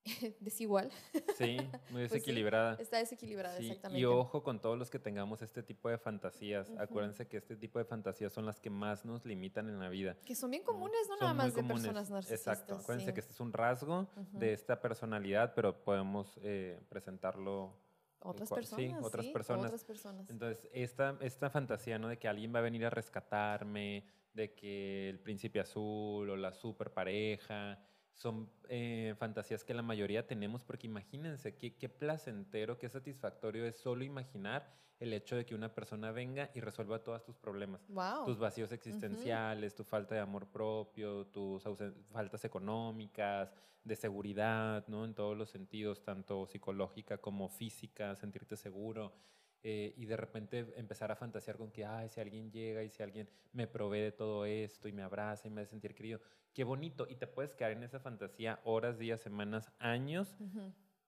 <laughs> desigual.
Sí, muy <laughs>
Pues sí,
desequilibrada.
Está desequilibrada,
Sí,
exactamente.
Y ojo con todos los que tengamos este tipo de fantasías. Acuérdense que este tipo de fantasías son las que más nos limitan en la vida.
Que son bien comunes, no
Son
nada más de
comunes.
personas narcisistas.
Exacto. Acuérdense
sí.
que este es un rasgo de esta personalidad, pero podemos eh, presentarlo.
Otras personas.
sí, otras
sí,
personas.
Otras personas.
Entonces, esta, esta fantasía, ¿no? De que alguien va a venir a rescatarme, de que el príncipe azul o la super pareja, son eh, fantasías que la mayoría tenemos, porque imagínense qué, qué placentero, qué satisfactorio es solo imaginar el hecho de que una persona venga y resuelva todos tus problemas.
wow.
Tus vacíos existenciales, tu falta de amor propio, tus faltas económicas, de seguridad, ¿no? En todos los sentidos, tanto psicológica como física, sentirte seguro. Eh, y de repente empezar a fantasear con que, ay, si alguien llega y si alguien me provee de todo esto y me abraza y me hace sentir querido, qué bonito. Y te puedes quedar en esa fantasía horas, días, semanas, años.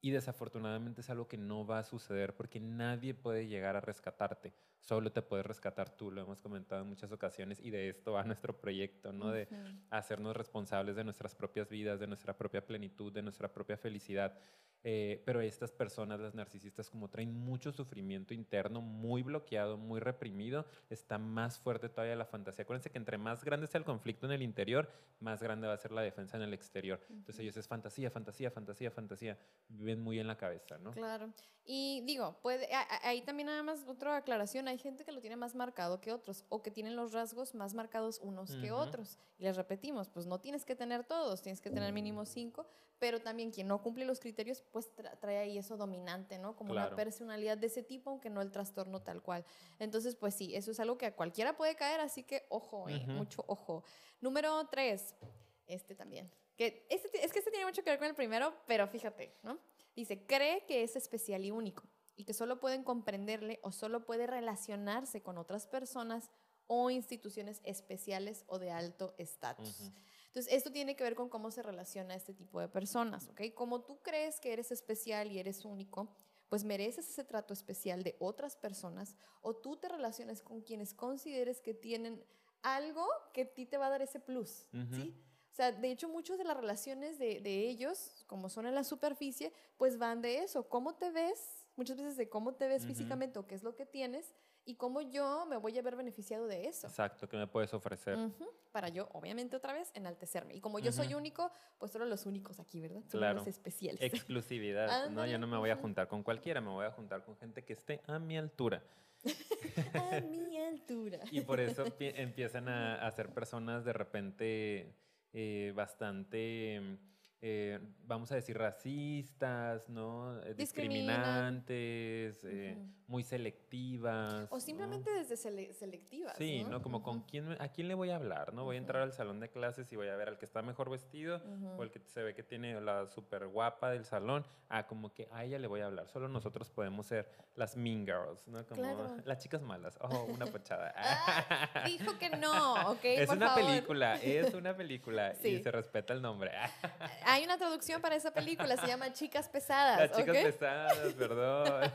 Y desafortunadamente es algo que no va a suceder porque nadie puede llegar a rescatarte. Solo te puedes rescatar tú, lo hemos comentado en muchas ocasiones y de esto va <laughs> nuestro proyecto, ¿no? De hacernos responsables de nuestras propias vidas, de nuestra propia plenitud, de nuestra propia felicidad. Eh, pero estas personas, las narcisistas, como traen mucho sufrimiento interno, muy bloqueado, muy reprimido, está más fuerte todavía la fantasía. Acuérdense que entre más grande sea el conflicto en el interior, más grande va a ser la defensa en el exterior. Entonces ellos es fantasía, fantasía, fantasía, fantasía. Viven muy en la cabeza, ¿no?
Claro. Y digo, a- ahí también nada más otra aclaración, hay gente que lo tiene más marcado que otros o que tienen los rasgos más marcados unos que otros. Y les repetimos, pues no tienes que tener todos, tienes que tener mínimo cinco, pero también quien no cumple los criterios, pues tra- trae ahí eso dominante, ¿no? Como una personalidad de ese tipo, aunque no el trastorno tal cual. Entonces, pues sí, eso es algo que a cualquiera puede caer, así que ojo, eh, mucho ojo. Número tres, este también. Que este, es que este tiene mucho que ver con el primero, pero fíjate, ¿no? Dice, cree que es especial y único y que solo pueden comprenderle o solo puede relacionarse con otras personas o instituciones especiales o de alto estatus.
Ujú.
Entonces, esto tiene que ver con cómo se relaciona este tipo de personas, ¿ok? Como tú crees que eres especial y eres único, pues mereces ese trato especial de otras personas o tú te relacionas con quienes consideres que tienen algo que a ti te va a dar ese plus,
Ujú.
¿sí? O sea, de hecho, muchas de las relaciones de, de ellos, como son en la superficie, pues van de eso. ¿Cómo te ves? Muchas veces de cómo te ves físicamente o qué es lo que tienes y cómo yo me voy a ver beneficiado de eso.
Exacto, ¿qué me puedes ofrecer?
Para yo, obviamente, otra vez, enaltecerme. Y como yo soy único, pues solo los únicos aquí, ¿verdad? Solo
Claro.
los especiales.
Exclusividad, ¿no? Yo no me voy a juntar con cualquiera, me voy a juntar con gente que esté a mi altura. <laughs>
a mi altura.
Y por eso <laughs> pi- empiezan a, a ser personas de repente eh, bastante, eh, vamos a decir, racistas, ¿no? Eh,
Discriminan.
Discriminantes, eh. Muy selectivas.
O
¿no?
simplemente desde sele- selectivas.
Sí, ¿no? Como con quién, a quién le voy a hablar, ¿no? Voy a entrar al salón de clases y voy a ver al que está mejor vestido o el que se ve que tiene la súper guapa del salón. Ah, como que a ella le voy a hablar. Solo nosotros podemos ser las mean girls, ¿no? Como
Claro.
las chicas malas. Oh, una pochada. <laughs>
Ah, dijo que no, ¿ok? <laughs>
es
Por
una
favor.
película, es una película <laughs> y se respeta el nombre.
Hay una traducción para esa película, se llama Chicas Pesadas.
Las chicas pesadas, perdón.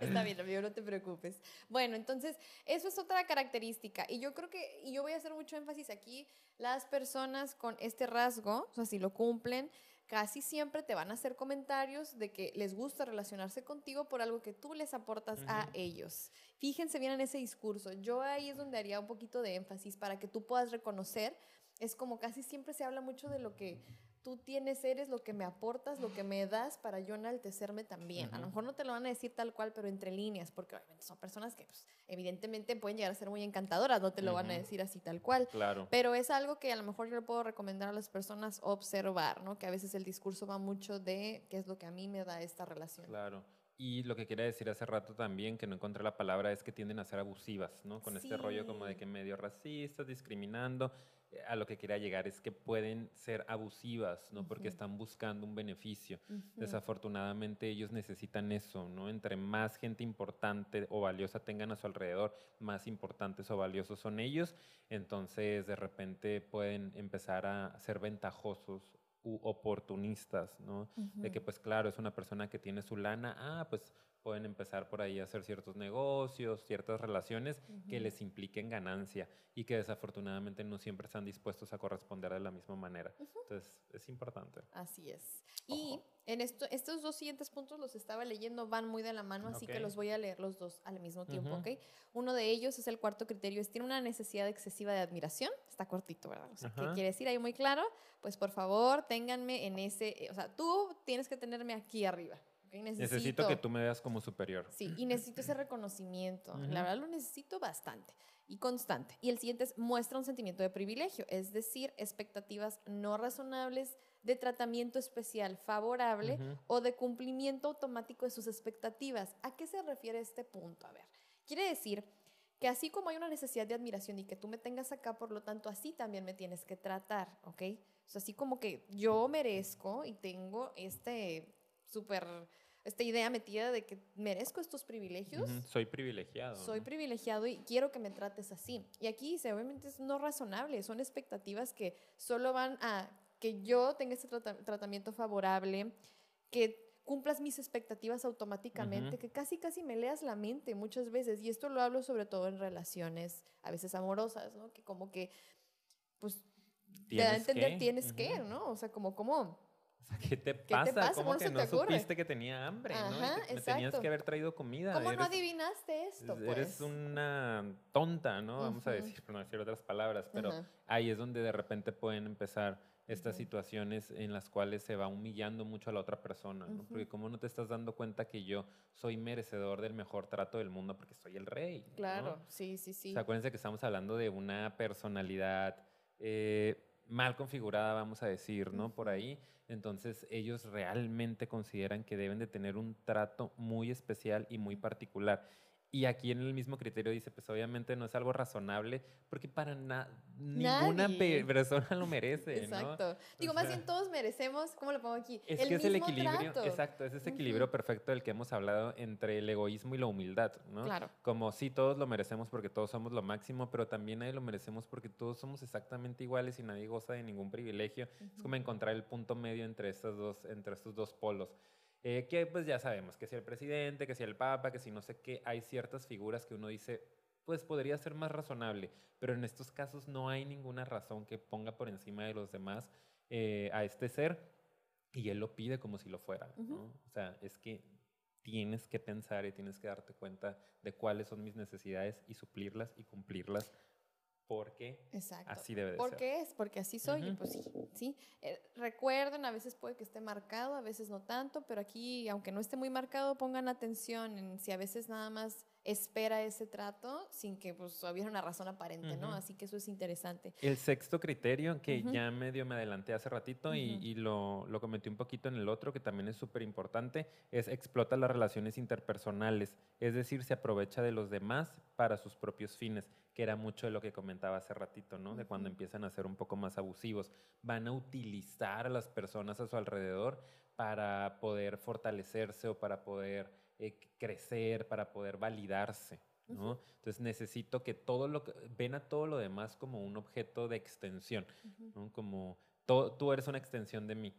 Está bien, no te preocupes. Bueno, entonces, eso es otra característica. Y yo creo que, y yo voy a hacer mucho énfasis aquí, las personas con este rasgo, o sea, si lo cumplen, casi siempre te van a hacer comentarios de que les gusta relacionarse contigo por algo que tú les aportas a ellos. Fíjense bien en ese discurso. Yo ahí es donde haría un poquito de énfasis para que tú puedas reconocer. Es como casi siempre se habla mucho de lo que tú tienes, eres lo que me aportas, lo que me das para yo enaltecerme también. A lo mejor no te lo van a decir tal cual, pero entre líneas, porque obviamente son personas que pues, evidentemente pueden llegar a ser muy encantadoras, no te lo van a decir así tal cual.
Claro.
Pero es algo que a lo mejor yo le puedo recomendar a las personas observar, ¿no? Que a veces el discurso va mucho de qué es lo que a mí me da esta relación.
Claro. Y lo que quería decir hace rato también, que no encontré la palabra, es que tienden a ser abusivas, ¿no? Con este rollo como de
Sí.
que medio racistas, discriminando. Eh, a lo que quería llegar es que pueden ser abusivas, ¿no? Porque están buscando un beneficio. Desafortunadamente ellos necesitan eso, ¿no? Entre más gente importante o valiosa tengan a su alrededor, más importantes o valiosos son ellos. Entonces, de repente pueden empezar a ser ventajosos u oportunistas, ¿no? De que, pues claro, es una persona que tiene su lana, ah, pues pueden empezar por ahí a hacer ciertos negocios, ciertas relaciones que les impliquen ganancia y que desafortunadamente no siempre están dispuestos a corresponder de la misma manera. Entonces, es importante.
Así es. Y en esto, estos dos siguientes puntos los estaba leyendo, van muy de la mano, así que los voy a leer los dos al mismo tiempo, ¿ok? Uno de ellos es el cuarto criterio, es tiene una necesidad excesiva de admiración, está cortito, ¿verdad? O sea, ¿qué quiere decir ahí muy claro? Pues por favor, ténganme en ese, o sea, tú tienes que tenerme aquí arriba,
Necesito, que tú me veas como superior.
Sí, y necesito ese reconocimiento. La verdad lo necesito bastante y constante. Y el siguiente es muestra un sentimiento de privilegio, es decir, expectativas no razonables de tratamiento especial favorable o de cumplimiento automático de sus expectativas. ¿A qué se refiere este punto? A ver, quiere decir que así como hay una necesidad de admiración y que tú me tengas acá, por lo tanto, así también me tienes que tratar, ¿ok? O sea, así como que yo merezco y tengo este súper esta idea metida de que merezco estos privilegios.
Soy privilegiado.
Soy privilegiado y quiero que me trates así. Y aquí dice, obviamente es no razonable, son expectativas que solo van a que yo tenga este tratamiento favorable, que cumplas mis expectativas automáticamente, que casi casi me leas la mente muchas veces. Y esto lo hablo sobre todo en relaciones a veces amorosas, ¿no? Que como que, pues, te da a entender tienes que, ¿no? O sea, como, como
¿qué te pasa? ¿Cómo, que no supiste que tenía hambre? ¿no? me tenías que haber traído comida.
¿Cómo no adivinaste esto?
Eres pues? una tonta, ¿no? Vamos a decir, por no decir otras palabras, pero ahí es donde de repente pueden empezar estas situaciones en las cuales se va humillando mucho a la otra persona, ¿no? Porque como no te estás dando cuenta que yo soy merecedor del mejor trato del mundo porque soy el rey.
Claro, sí, sí, sí.
O sea, acuérdense que estamos hablando de una personalidad eh, mal configurada, vamos a decir, ¿no? Por ahí. Entonces ellos realmente consideran que deben de tener un trato muy especial y muy particular. Y aquí en el mismo criterio dice, pues obviamente no es algo razonable, porque para nada, ninguna persona lo merece.
Exacto. Digo, más bien todos merecemos, ¿cómo lo pongo aquí?
Es que es el equilibrio, exacto, es ese equilibrio perfecto del que hemos hablado entre el egoísmo y la humildad, ¿no?
Claro.
Como sí, todos lo merecemos porque todos somos lo máximo, pero también nadie lo merecemos porque todos somos exactamente iguales y nadie goza de ningún privilegio. Es como encontrar el punto medio entre, estas dos, entre estos dos polos. Eh, que pues ya sabemos, que si el presidente, que si el papa, que si no sé qué, hay ciertas figuras que uno dice, pues podría ser más razonable, pero en estos casos no hay ninguna razón que ponga por encima de los demás eh, a este ser y él lo pide como si lo fuera. ¿no? O sea, es que tienes que pensar y tienes que darte cuenta de cuáles son mis necesidades y suplirlas y cumplirlas porque así debe de
ser. qué es, porque así soy, y pues sí, sí. Eh, recuerden, a veces puede que esté marcado, a veces no tanto, pero aquí, aunque no esté muy marcado, pongan atención en si a veces nada más espera ese trato sin que pues hubiera una razón aparente, ¿no? Así que eso es interesante.
El sexto criterio, que ya medio me adelanté hace ratito y, lo, lo, comenté un poquito en el otro, que también es súper importante, es explota las relaciones interpersonales, es decir, se aprovecha de los demás para sus propios fines, que era mucho de lo que comentaba hace ratito, ¿no? De cuando empiezan a ser un poco más abusivos. Van a utilizar a las personas a su alrededor para poder fortalecerse o para poder eh, crecer, para poder validarse. ¿no? Entonces necesito que todo lo que, ven a todo lo demás como un objeto de extensión, ¿no? como tú eres una extensión de mí.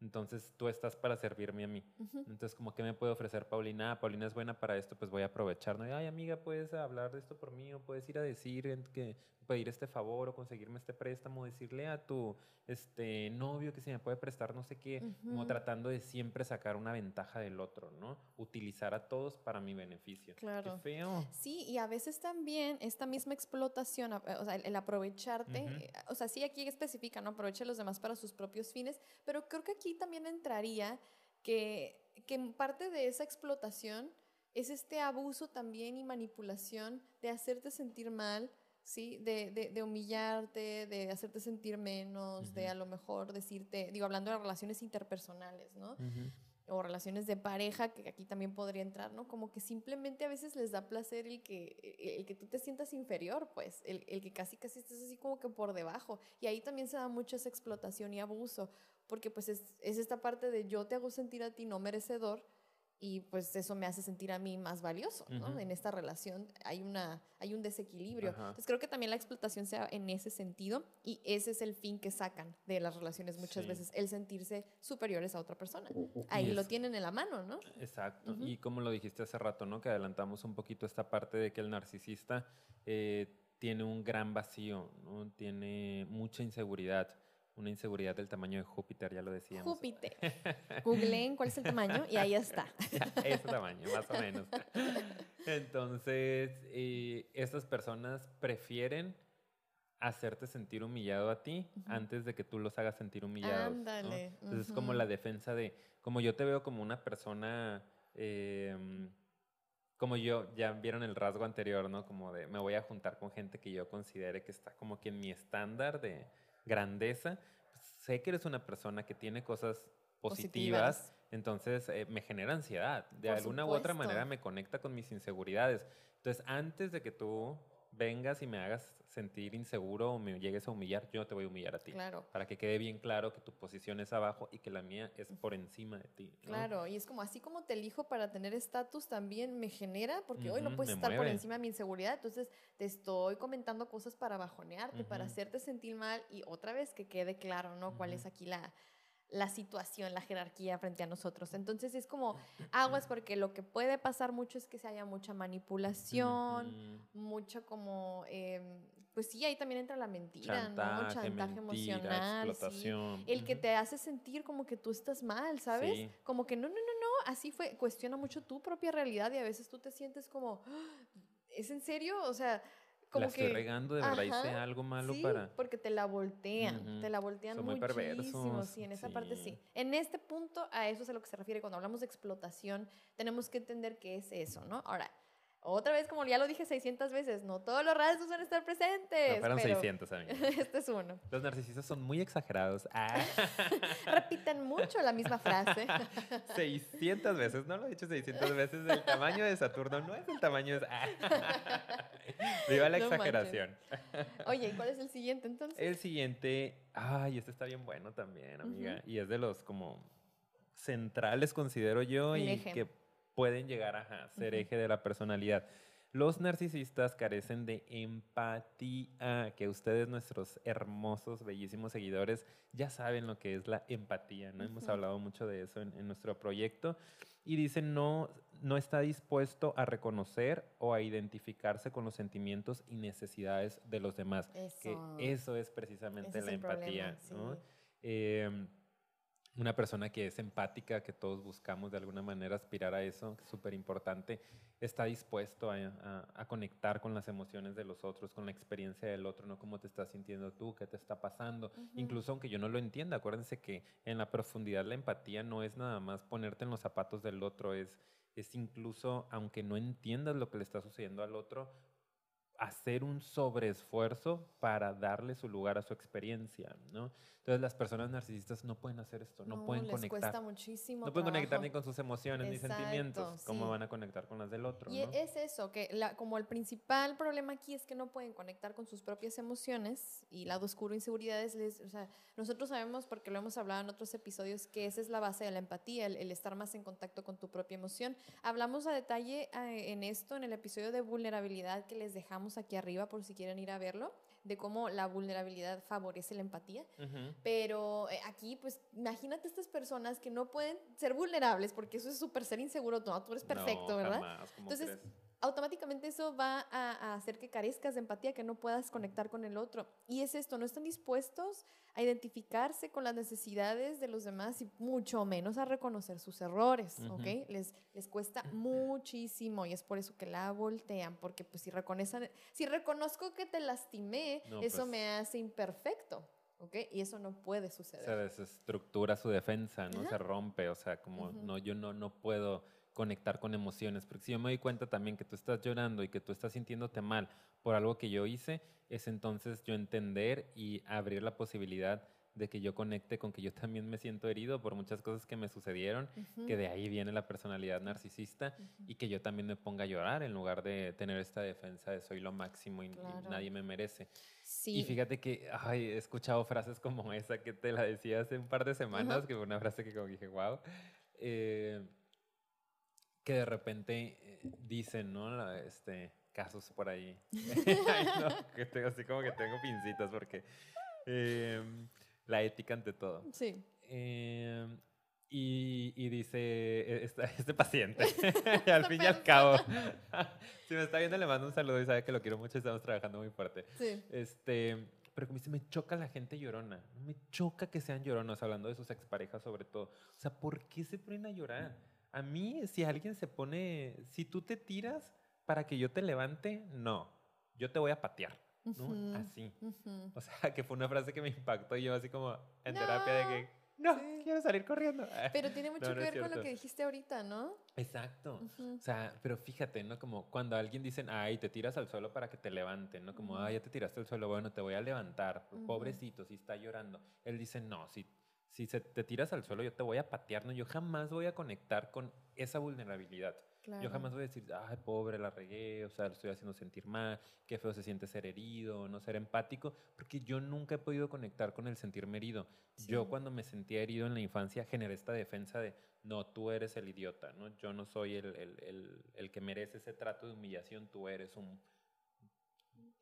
Entonces tú estás para servirme a mí. Entonces, como que me puede ofrecer Paulina? Ah, Paulina es buena para esto, pues voy a aprovechar. ¿no? Ay, amiga, puedes hablar de esto por mí o puedes ir a decir que pedir este favor o conseguirme este préstamo, decirle a tu este, novio que se me puede prestar no sé qué, como tratando de siempre sacar una ventaja del otro, ¿no? Utilizar a todos para mi beneficio.
Claro.
Qué feo.
Sí, y a veces también esta misma explotación, o sea, el, aprovecharte, o sea, sí aquí especifica, ¿no? Aprovecha a los demás para sus propios fines, pero creo que aquí también entraría que, que parte de esa explotación es este abuso también y manipulación de hacerte sentir mal, ¿sí? De, de, de, humillarte, de hacerte sentir menos, de a lo mejor decirte, digo, hablando de relaciones interpersonales, ¿no? o relaciones de pareja, que aquí también podría entrar, ¿no? Como que simplemente a veces les da placer el que, e, el que tú te sientas inferior, pues, el, el que casi casi estés así como que por debajo. Y ahí también se da mucho esa explotación y abuso, porque pues es, es esta parte de yo te hago sentir a ti no merecedor, y pues eso me hace sentir a mí más valioso, ¿no? En esta relación hay, una, hay un desequilibrio. Entonces creo que también la explotación sea en ese sentido y ese es el fin que sacan de las relaciones muchas veces, el sentirse superiores a otra persona. Ahí lo tienen en la mano, ¿no?
Exacto. Y como lo dijiste hace rato, ¿no? Que adelantamos un poquito esta parte de que el narcisista eh, tiene un gran vacío, ¿no? Tiene mucha inseguridad una inseguridad del tamaño de Júpiter, ya lo decíamos.
Júpiter. <laughs> Googleen cuál es el tamaño y ahí está. <laughs>
Ese tamaño, más o menos. Entonces, eh, estas personas prefieren hacerte sentir humillado a ti antes de que tú los hagas sentir humillados. Ándale. Entonces, es como la defensa de, como yo te veo como una persona... Em, como yo, ya vieron el rasgo anterior, ¿no? Como de me voy a juntar con gente que yo considere que está como que en mi estándar de, grandeza, pues, sé que eres una persona que tiene cosas positivas, entonces eh, me genera ansiedad. De alguna u otra manera me conecta con mis inseguridades. Entonces, antes de que tú vengas y me hagas sentir inseguro o me llegues a humillar, yo te voy a humillar a ti.
Claro.
Para que quede bien claro que tu posición es abajo y que la mía es por encima de ti.
Claro, y es como así como te elijo para tener estatus, también me genera, porque hoy no puedes estar por encima de mi inseguridad, entonces te estoy comentando cosas para bajonearte, para hacerte sentir mal y otra vez que quede claro, ¿no? ¿Cuál es aquí la, la situación, la jerarquía frente a nosotros. Entonces es como aguas porque lo que puede pasar mucho es que se haya mucha manipulación, mucho como, em, pues sí, ahí también entra la mentira, ¿no? Chantaje emocional. El que te hace sentir como que tú estás mal, ¿sabes? Como que no, no, no, no, así fue, cuestiona mucho tu propia realidad y a veces tú te sientes como, ¡Ah! ¿es en serio? O sea,
la estoy regando, de verdad hice algo malo
sí,
para.
Porque te la voltean, te la voltean Son muchísimo. sí, en esa parte sí. En este punto, a eso es a lo que se refiere. Cuando hablamos de explotación, tenemos que entender qué es eso, ¿no? Ahora, otra vez, como ya lo dije 600 veces, no todos los rasgos van a estar presentes.
No, fueron 600, amigos. <laughs>
Este es uno.
Los narcisistas son muy exagerados. Ah. <laughs>
Repiten mucho la misma frase. <laughs>
600 veces, no lo he dicho 600 veces. El tamaño de Saturno no es el tamaño de... Ah. Viva la exageración.
Oye, ¿y cuál es el siguiente entonces?
El siguiente, ay, este está bien bueno también, amiga. Y es de los como centrales, considero yo, y que pueden llegar a ser eje de la personalidad. Los narcisistas carecen de empatía, que ustedes, nuestros hermosos, bellísimos seguidores, ya saben lo que es la empatía, ¿no? Hemos hablado mucho de eso en, nuestro proyecto. Y dicen, no, no está dispuesto a reconocer o a identificarse con los sentimientos y necesidades de los demás. Que eso es precisamente la empatía, ¿no? Em, una persona que es empática, que todos buscamos de alguna manera aspirar a eso, que es súper importante, está dispuesto a, conectar con las emociones de los otros, con la experiencia del otro, no cómo te estás sintiendo tú, qué te está pasando. Incluso aunque yo no lo entienda, acuérdense que en la profundidad la empatía no es nada más ponerte en los zapatos del otro, es, es incluso, aunque no entiendas lo que le está sucediendo al otro, hacer un sobreesfuerzo para darle su lugar a su experiencia, ¿no? Entonces las personas narcisistas no pueden hacer esto, no, pueden les conectar.
Cuesta muchísimo
no pueden conectar ni con sus emociones ni sentimientos. ¿Cómo van a conectar con las del otro?
Y es eso, que la, como el principal problema aquí es que no pueden conectar con sus propias emociones y lado oscuro, inseguridades. Les, o sea, nosotros sabemos, porque lo hemos hablado en otros episodios, que esa es la base de la empatía, el, estar más en contacto con tu propia emoción. Hablamos a detalle eh, en esto, en el episodio de vulnerabilidad que les dejamos aquí arriba por si quieren ir a verlo de cómo la vulnerabilidad favorece la empatía. Pero eh, aquí, pues, imagínate estas personas que no pueden ser vulnerables, porque eso es súper ser inseguro. No, tú eres perfecto, ¿verdad? Entonces, automáticamente eso va a, hacer que carezcas de empatía, que no puedas conectar con el otro. Y es esto, no están dispuestos a identificarse con las necesidades de los demás y mucho menos a reconocer sus errores, ¿ok? Les, les cuesta muchísimo y es por eso que la voltean, porque pues si, si reconozco que te lastimé, eso pues me hace imperfecto. ¿ok? Y eso no puede suceder.
Se desestructura su defensa, ¿no? Se rompe, o sea, como no, yo no, no puedo conectar con emociones, porque si yo me doy cuenta también que tú estás llorando y que tú estás sintiéndote mal por algo que yo hice, es entonces yo entender y abrir la posibilidad de que yo conecte con que yo también me siento herido por muchas cosas que me sucedieron, que de ahí viene la personalidad narcisista y que yo también me ponga a llorar en lugar de tener esta defensa de soy lo máximo y, nadie me merece. Y fíjate que ay, he escuchado frases como esa que te la decía hace un par de semanas, que fue una frase que como dije, wow. Eh, que de repente eh, dicen, ¿no? Este, casos por ahí. <laughs> <laughs> que tengo, así como que tengo pincitas porque em, la ética ante todo.
Sí.
Em, y, y, dice e, este, paciente, <laughs> y al fin y al cabo, si me está viendo le mando un saludo y sabe que lo quiero mucho, estamos trabajando muy fuerte.
Sí.
Este, pero como dice, me choca la gente llorona, me choca que sean lloronas, hablando de sus exparejas sobre todo. O sea, ¿por qué se ponen a llorar? A mí, si alguien se pone, si tú te tiras, para que yo te levante, no, yo te voy a patear. ¿no? Así. O sea, <laughs> que fue una frase que me impactó y yo así como en terapia de que, no, quiero salir corriendo. <laughs>
Pero tiene mucho que ver con lo que dijiste ahorita, ¿no?
Exacto. O sea, pero fíjate, ¿no? Como cuando alguien dice, ay, te tiras al suelo para que te levanten, ¿no? Como, ay, ya te tiraste al suelo, bueno, te voy a levantar. Pobrecito, si está llorando. Él dice, no, si, si se, te tiras al suelo, yo te voy a patear, ¿no? Yo jamás voy a conectar con esa vulnerabilidad. Yo jamás voy a decir, ay, pobre, la regué, o sea, lo estoy haciendo sentir mal, qué feo se siente ser herido, no ser empático, porque yo nunca he podido conectar con el sentirme herido. Yo cuando me sentía herido en la infancia generé esta defensa de, no, tú eres el idiota, ¿no? Yo no soy el, el, el, el que merece ese trato de humillación, tú eres un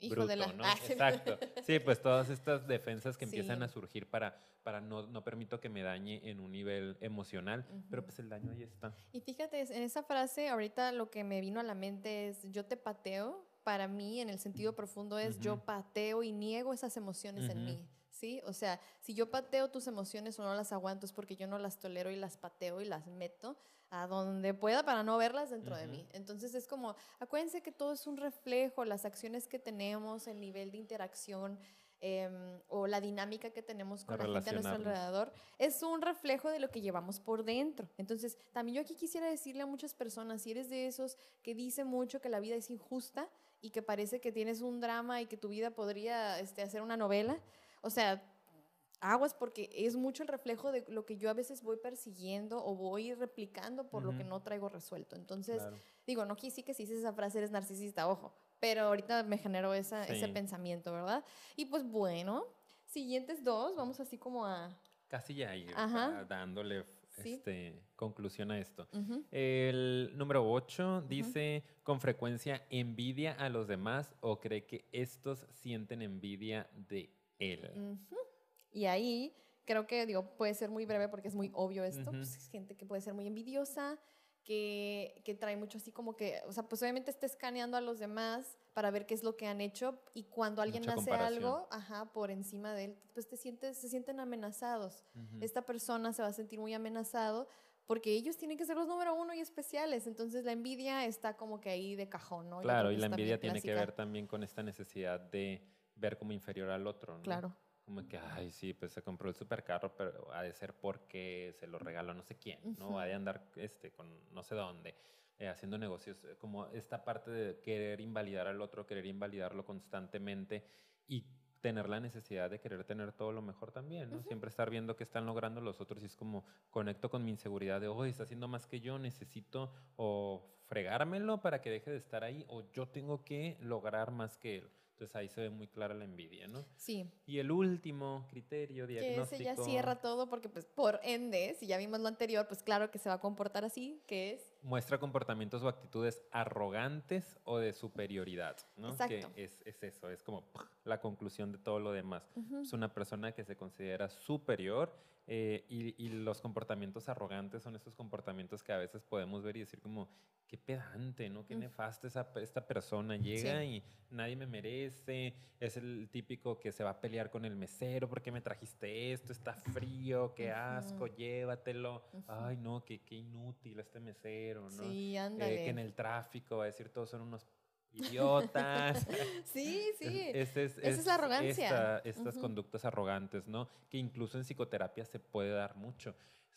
Hijo de la... ¿no? <laughs> Exacto. Sí, pues todas estas defensas que empiezan a surgir para, para no, no permito que me dañe en un nivel emocional, pero pues el daño ahí está.
Y fíjate, en esa frase ahorita lo que me vino a la mente es yo te pateo, para mí en el sentido profundo es yo pateo y niego esas emociones en mí. ¿Sí? O sea, si yo pateo tus emociones o no las aguanto es porque yo no las tolero y las pateo y las meto a donde pueda para no verlas dentro de mí. Entonces es como, acuérdense que todo es un reflejo, las acciones que tenemos, el nivel de interacción em, o la dinámica que tenemos con la gente a nuestro alrededor, es un reflejo de lo que llevamos por dentro. Entonces, también yo aquí quisiera decirle a muchas personas, si eres de esos que dice mucho que la vida es injusta y que parece que tienes un drama y que tu vida podría este, hacer una novela, o sea, aguas porque es mucho el reflejo de lo que yo a veces voy persiguiendo o voy replicando por lo que no traigo resuelto. Entonces, digo, no sí que si dices esa frase eres narcisista, ojo, pero ahorita me generó esa, ese pensamiento, ¿verdad? Y pues bueno, siguientes dos, vamos así como a...
Casi ya ir dándole este, conclusión a esto. El número 8 dice, con frecuencia envidia a los demás o cree que estos sienten envidia de él.
Y ahí creo que, digo, puede ser muy breve porque es muy obvio esto. pues, es gente que puede ser muy envidiosa, que, que, trae mucho así como que, o sea, pues obviamente está escaneando a los demás para ver qué es lo que han hecho y cuando alguien hace algo, ajá, por encima de él, pues te sientes, se sienten amenazados. Esta persona se va a sentir muy amenazado porque ellos tienen que ser los número uno y especiales. Entonces la envidia está como que ahí de cajón, ¿no?
Claro, y la envidia tiene que ver también con esta necesidad de ver como inferior al otro, ¿no?
Claro
como que, ay, sí, pues se compró el supercarro, pero ha de ser porque se lo regaló no sé quién, ¿no? Ha de andar este, con no sé dónde, eh, haciendo negocios. Eh, como esta parte de querer invalidar al otro, querer invalidarlo constantemente y tener la necesidad de querer tener todo lo mejor también, ¿no? Siempre estar viendo qué están logrando los otros y es como conecto con mi inseguridad de, hoy está haciendo más que yo, necesito o fregármelo para que deje de estar ahí o yo tengo que lograr más que él. Entonces ahí se ve muy clara la envidia, ¿no?
Sí.
Y el último criterio diagnóstico.
Que ese ya cierra todo porque pues por ende, si ya vimos lo anterior, pues claro que se va a comportar así, que es...
Muestra comportamientos o actitudes arrogantes o de superioridad, ¿no?
Exacto.
Que es, es eso, es como la conclusión de todo lo demás. Es una persona que se considera superior eh, y, y, los comportamientos arrogantes son esos comportamientos que a veces podemos ver y decir como, qué pedante, ¿no? Qué mm. nefasta esa, esta persona. Llega y nadie me merece. Es el típico que se va a pelear con el mesero. ¿Por qué me trajiste esto? Está frío, qué asco, llévatelo. Ay, no, qué, qué, inútil este mesero, ¿no?
Sí,
ándale. que en el tráfico va a decir todos son unos idiotas. <laughs>
sí, sí.
Esa es la arrogancia. estas conductas arrogantes, ¿no? Que incluso en psicoterapia se puede dar mucho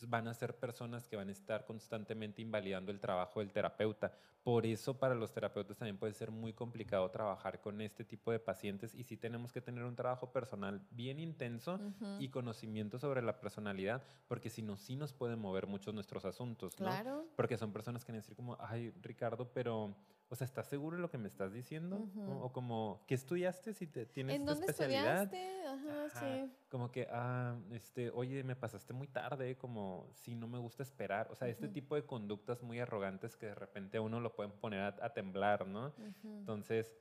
van a ser personas que van a estar constantemente invalidando el trabajo del terapeuta. Por eso para los terapeutas también puede ser muy complicado trabajar con este tipo de pacientes y sí tenemos que tener un trabajo personal bien intenso y conocimiento sobre la personalidad, porque si no, sí nos pueden mover muchos nuestros asuntos, ¿no?
Claro.
Porque son personas que decir como, ay, Ricardo, pero o sea, ¿estás seguro de lo que me estás diciendo? O como, ¿qué estudiaste si te, tienes
¿En
esta
dónde
especialidad?
estudiaste? Ajá, sí.
Como que, ah, este, oye, me pasaste muy tarde, como si no me gusta esperar. O sea, este tipo de conductas muy arrogantes que de repente a uno lo pueden poner a, temblar, ¿no? Entonces,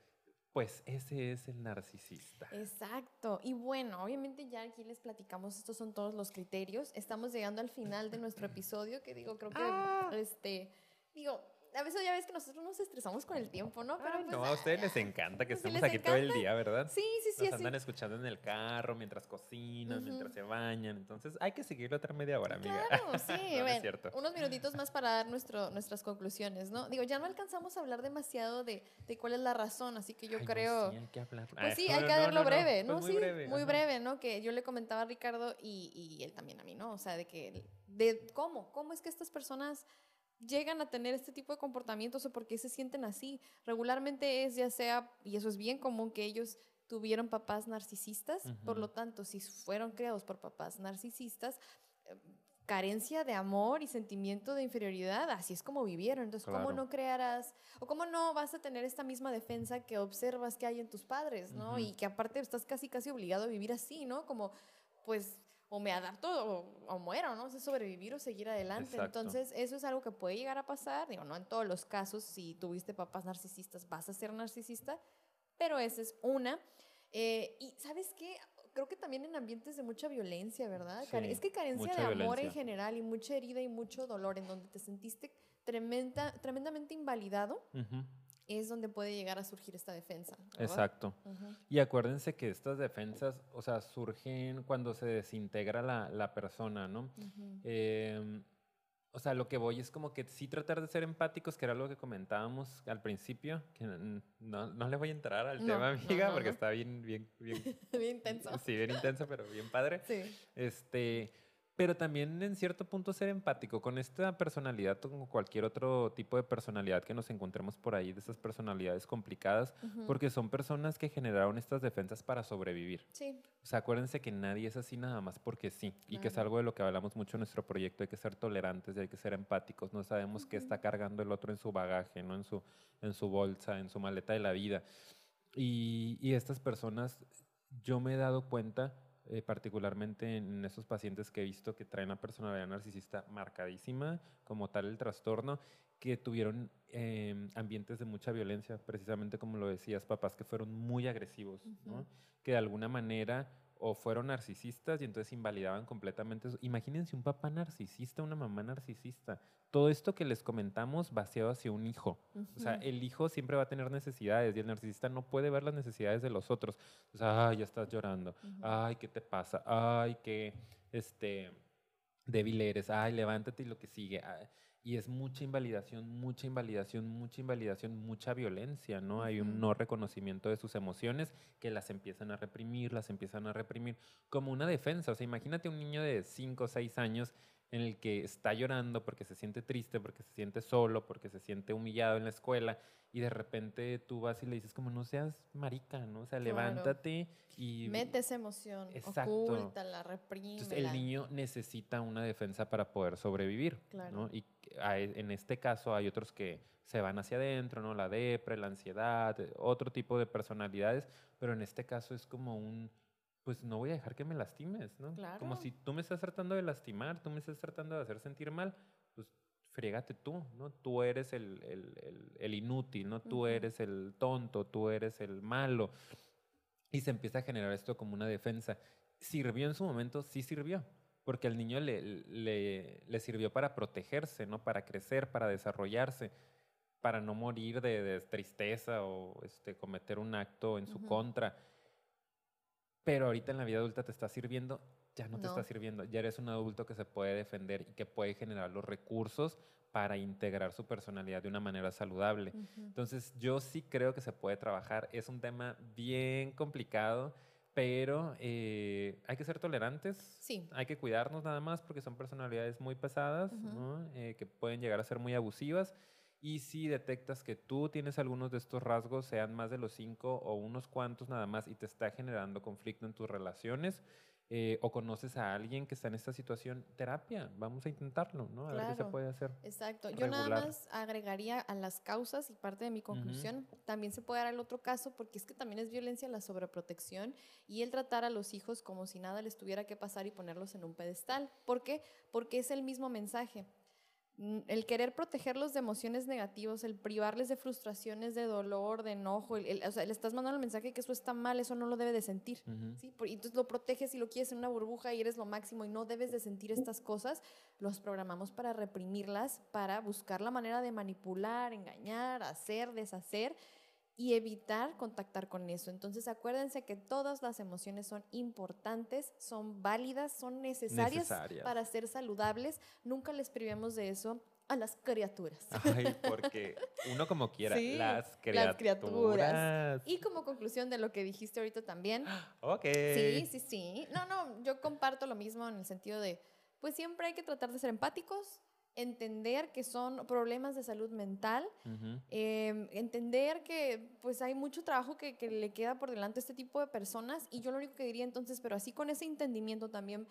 pues ese es el narcisista.
Exacto. Y bueno, obviamente ya aquí les platicamos, estos son todos los criterios. Estamos llegando al final de nuestro <clears throat> episodio, que digo, creo que, ah. este, digo, a veces ya ves que nosotros nos estresamos con el tiempo, ¿no?
Pero pues, no, a ustedes les encanta que <laughs> estemos aquí todo el día, ¿verdad?
Sí, sí, sí.
Nos andan escuchando en el carro, mientras cocinan, mientras se bañan. Entonces hay que seguir otra media hora, amiga.
Claro, sí. <laughs> bueno, cierto. Unos minutitos más para dar nuestro, nuestras conclusiones, ¿no? Digo, ya no alcanzamos a hablar demasiado de, de cuál es la razón, así que yo creo...
sí, hay que hablar.
Pues sí, hay que darlo breve, ¿no? Pues muy sí, breve, muy breve, ¿no? Que yo le comentaba a Ricardo y, y él también a mí, ¿no? O sea, de que, de cómo, cómo es que estas personas llegan a tener este tipo de comportamientos o por qué se sienten así. Regularmente es ya sea, y eso es bien común, que ellos tuvieron papás narcisistas, por lo tanto, si fueron creados por papás narcisistas, eh, carencia de amor y sentimiento de inferioridad, así es como vivieron. Entonces, ¿cómo no crearás o cómo no vas a tener esta misma defensa que observas que hay en tus padres, ¿no? Y que aparte estás casi casi obligado a vivir así, ¿no? Como pues o me adapto o, muero, ¿no? Es sobrevivir o seguir adelante. Entonces, eso es algo que puede llegar a pasar. Digo, no en todos los casos, si tuviste papás narcisistas, vas a ser narcisista, pero esa es una. Eh, y ¿sabes qué? Creo que también en ambientes de mucha violencia, ¿verdad? es que carencia de amor en general y mucha herida y mucho dolor, en donde te sentiste tremenda, tremendamente invalidado es donde puede llegar a surgir esta defensa.
Exacto. Y acuérdense que estas defensas, o sea, surgen cuando se desintegra la, la persona, ¿no? Em, o sea, lo que voy es como que sí tratar de ser empáticos, que era algo que comentábamos al principio, que no, no le voy a entrar al tema, amiga, porque está bien, bien, bien... <laughs>
bien intenso.
Sí, bien intenso, pero bien padre.
Sí.
Este, pero también en cierto punto ser empático con esta personalidad, como cualquier otro tipo de personalidad que nos encontremos por ahí, de esas personalidades complicadas, porque son personas que generaron estas defensas para sobrevivir.
Sí.
O sea, acuérdense que nadie es así nada más porque sí, y que es algo de lo que hablamos mucho en nuestro proyecto, hay que ser tolerantes, hay que ser empáticos, no sabemos qué está cargando el otro en su bagaje, ¿no? en, su, en su bolsa, en su maleta de la vida. Y, y estas personas, yo me he dado cuenta, eh, particularmente en esos pacientes que he visto que traen una personalidad narcisista marcadísima, como tal el trastorno, que tuvieron em, ambientes de mucha violencia, precisamente como lo decías, papás que fueron muy agresivos, que de alguna manera o fueron narcisistas y entonces invalidaban completamente eso. Imagínense un papá narcisista, una mamá narcisista. Todo esto que les comentamos vaciado hacia un hijo. O sea, el hijo siempre va a tener necesidades y el narcisista no puede ver las necesidades de los otros. O sea, ay, ya estás llorando. Ay, ¿qué te pasa? Ay, qué este, débil eres. Ay, levántate y lo que sigue. Y es mucha invalidación, mucha invalidación, mucha invalidación, mucha violencia, ¿no? Hay un no reconocimiento de sus emociones que las empiezan a reprimir, las empiezan a reprimir como una defensa. O sea, imagínate un niño de 5 o 6 años en el que está llorando porque se siente triste, porque se siente solo, porque se siente humillado en la escuela y de repente tú vas y le dices como no seas marica, ¿no? O sea, levántate y...
Mete esa emoción, Exacto. la reprime.
Entonces el niño necesita una defensa para poder sobrevivir, ¿no? Y en este caso hay otros que se van hacia adentro, ¿no? La depre, la ansiedad, otro tipo de personalidades, pero en este caso es como un pues no voy a dejar que me lastimes, ¿no? Como si tú me estás tratando de lastimar, tú me estás tratando de hacer sentir mal, pues frígate tú, ¿no? Tú eres el, el, el, inútil, ¿no? Tú eres el tonto, tú eres el malo. Y se empieza a generar esto como una defensa. ¿Sirvió en su momento? Sí sirvió, porque al niño le, le, le sirvió para protegerse, ¿no? Para crecer, para desarrollarse para no morir de, de tristeza o este, cometer un acto en su contra pero ahorita en la vida adulta te está sirviendo, ya no, te está sirviendo, ya eres un adulto que se puede defender y que puede generar los recursos para integrar su personalidad de una manera saludable. Entonces, yo sí creo que se puede trabajar. Es un tema bien complicado, pero eh, hay que ser tolerantes.
Sí.
Hay que cuidarnos nada más porque son personalidades muy pesadas. Eh, que pueden llegar a ser muy abusivas. Y si detectas que tú tienes algunos de estos rasgos, sean más de los cinco o unos cuantos nada más, y te está generando conflicto en tus relaciones, eh, o conoces a alguien que está en esta situación, terapia, vamos a intentarlo, ¿no? A ver qué se puede hacer.
Exacto. Yo nada más agregaría a las causas y parte de mi conclusión, también se puede dar el otro caso porque es que también es violencia la sobreprotección y el tratar a los hijos como si nada les tuviera que pasar y ponerlos en un pedestal. ¿Por qué? Porque es el mismo mensaje. El querer protegerlos de emociones negativas, el privarles de frustraciones, de dolor, de enojo, el- el- o sea, le estás mandando el mensaje que eso está mal, eso no lo debe de sentir. ¿sí? Y entonces lo proteges y lo quieres en una burbuja y eres lo máximo y no debes de sentir estas cosas, los programamos para reprimirlas, para buscar la manera de manipular, engañar, hacer, deshacer y evitar contactar con eso. Entonces acuérdense que todas las emociones son importantes, son válidas, son necesarias,
Necesarias.
para ser saludables. Nunca les privemos de eso a las criaturas.
Ay, <laughs> porque uno como quiera,
Sí,
las
las
criaturas.
criaturas. Y como conclusión de lo que dijiste ahorita también, <gasps>
Ok.
Sí, sí, sí. No, no, yo comparto lo mismo en el sentido de, pues siempre hay que tratar de ser empáticos, entender que son problemas de salud mental, eh, entender que pues hay mucho trabajo que, que le queda por delante a este tipo de personas y yo lo único que diría entonces, pero así con ese entendimiento también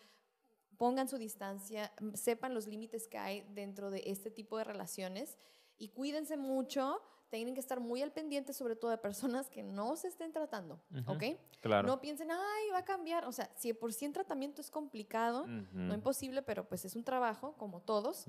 pongan su distancia, sepan los límites que hay dentro de este tipo de relaciones y cuídense mucho. Tienen que estar muy al pendiente, sobre todo de personas que no se estén tratando. ¿ok?
Claro.
No piensen, ay, va a cambiar. O sea, si por sí en tratamiento es complicado, no
Ujú.
imposible, pero pues es un trabajo, como todos,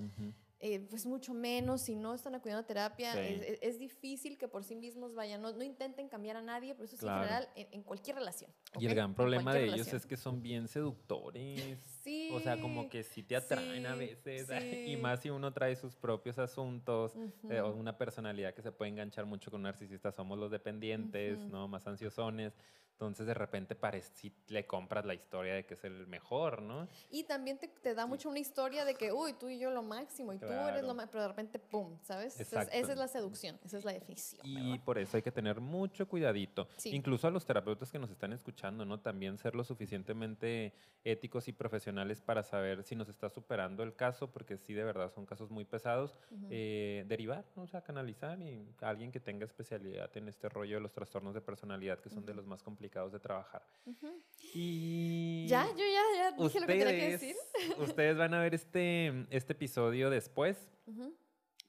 eh, pues mucho menos si no están acudiendo a terapia.
Sí.
Es, difícil que por sí mismos vayan, no, no intenten cambiar a nadie, pero eso es
Claro.
en general en, en cualquier relación.
Y el gran problema de ellos es que son bien seductores.
Sí.
O sea, como que sí te atraen a
sí,
veces. <laughs> Y
sí.
más si uno trae sus propios asuntos. eh, o una personalidad que se puede enganchar mucho con un narcisista. Somos los dependientes,
Ujú.
¿no? Más ansiosones. Entonces, de repente, si le compras la historia de que es el mejor, ¿no?
Y también te, te da mucho una historia de que, uy, tú y yo lo máximo, y tú eres
Claro.
lo máximo, pero de repente, ¡pum! ¿Sabes? Esa es-
Exacto.
esa es la seducción, esa es la definición.
Y
¿verdad?
por eso hay que tener mucho cuidadito.
Sí.
Incluso a los terapeutas que nos están escuchando, ¿no? También ser lo suficientemente éticos y profesionales para saber si nos está superando el caso, porque sí, de verdad, son casos muy pesados.
Ujú.
eh, derivar, ¿no? o sea, canalizar y alguien que tenga especialidad en este rollo de los trastornos de personalidad, que son de
Ujú.
los más complicados de trabajar.
Ujú.
Y
Ya, yo ya, ya dije lo que tenía que
ustedes,
decir. <laughs>
ustedes van a ver este, este episodio después.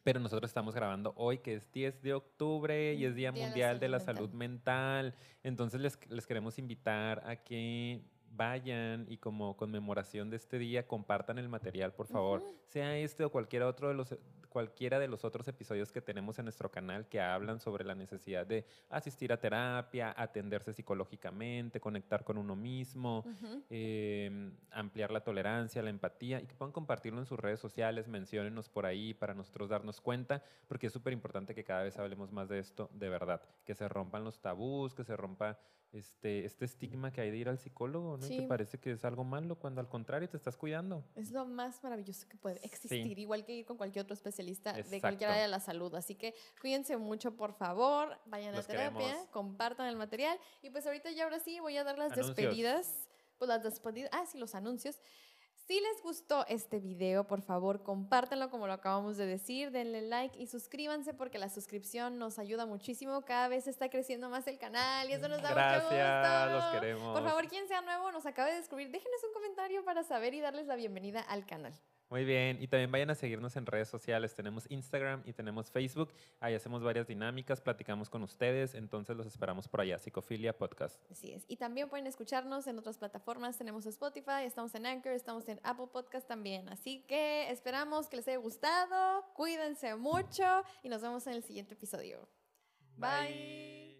Pero nosotros estamos grabando hoy, que es 10 de octubre y es Día
Día de la
Mundial de la
Salud
Salud Mental. Entonces les, les queremos invitar a que vayan y como conmemoración de este día compartan el material, por favor. Sea este o cualquiera otro de los cualquiera de los otros episodios que tenemos en nuestro canal que hablan sobre la necesidad de asistir a terapia, atenderse psicológicamente, conectar con uno mismo, eh, ampliar la tolerancia, la empatía y que puedan compartirlo en sus redes sociales, menciónenos por ahí para nosotros darnos cuenta, porque es súper importante que cada vez hablemos más de esto de verdad, que se rompan los tabús, que se rompa este, este estigma que hay de ir al psicólogo, ¿no?
Sí.
que parece que es algo malo cuando al contrario te estás cuidando.
Es lo más maravilloso que puede existir, igual que ir con cualquier otro especialista de
Exacto.
cualquier área de la salud. Así que cuídense mucho, por favor, vayan
Los
a terapia,
queremos.
compartan el material. Y pues ahorita ya ahora sí voy a dar las
Anuncios.
despedidas. Pues las despedidas, ah, sí, los anuncios. Si les gustó este video, por favor, compártanlo como lo acabamos de decir, denle like y suscríbanse porque la suscripción nos ayuda muchísimo. Cada vez está creciendo más el canal y eso nos da mucho
Gracias,
gusto.
los queremos.
Por favor, quien sea nuevo, nos acabe de descubrir, déjenos un comentario para saber y darles la bienvenida al canal.
Muy bien, y también vayan a seguirnos en redes sociales. Tenemos Instagram y tenemos Facebook. Ahí hacemos varias dinámicas, platicamos con ustedes, entonces los esperamos por allá, Psicofilia Podcast.
Así es. Y también pueden escucharnos en otras plataformas. Tenemos Spotify, estamos en Anchor, estamos en Apple Podcast también. Así que esperamos que les haya gustado. Cuídense mucho y nos vemos en el siguiente episodio. Bye.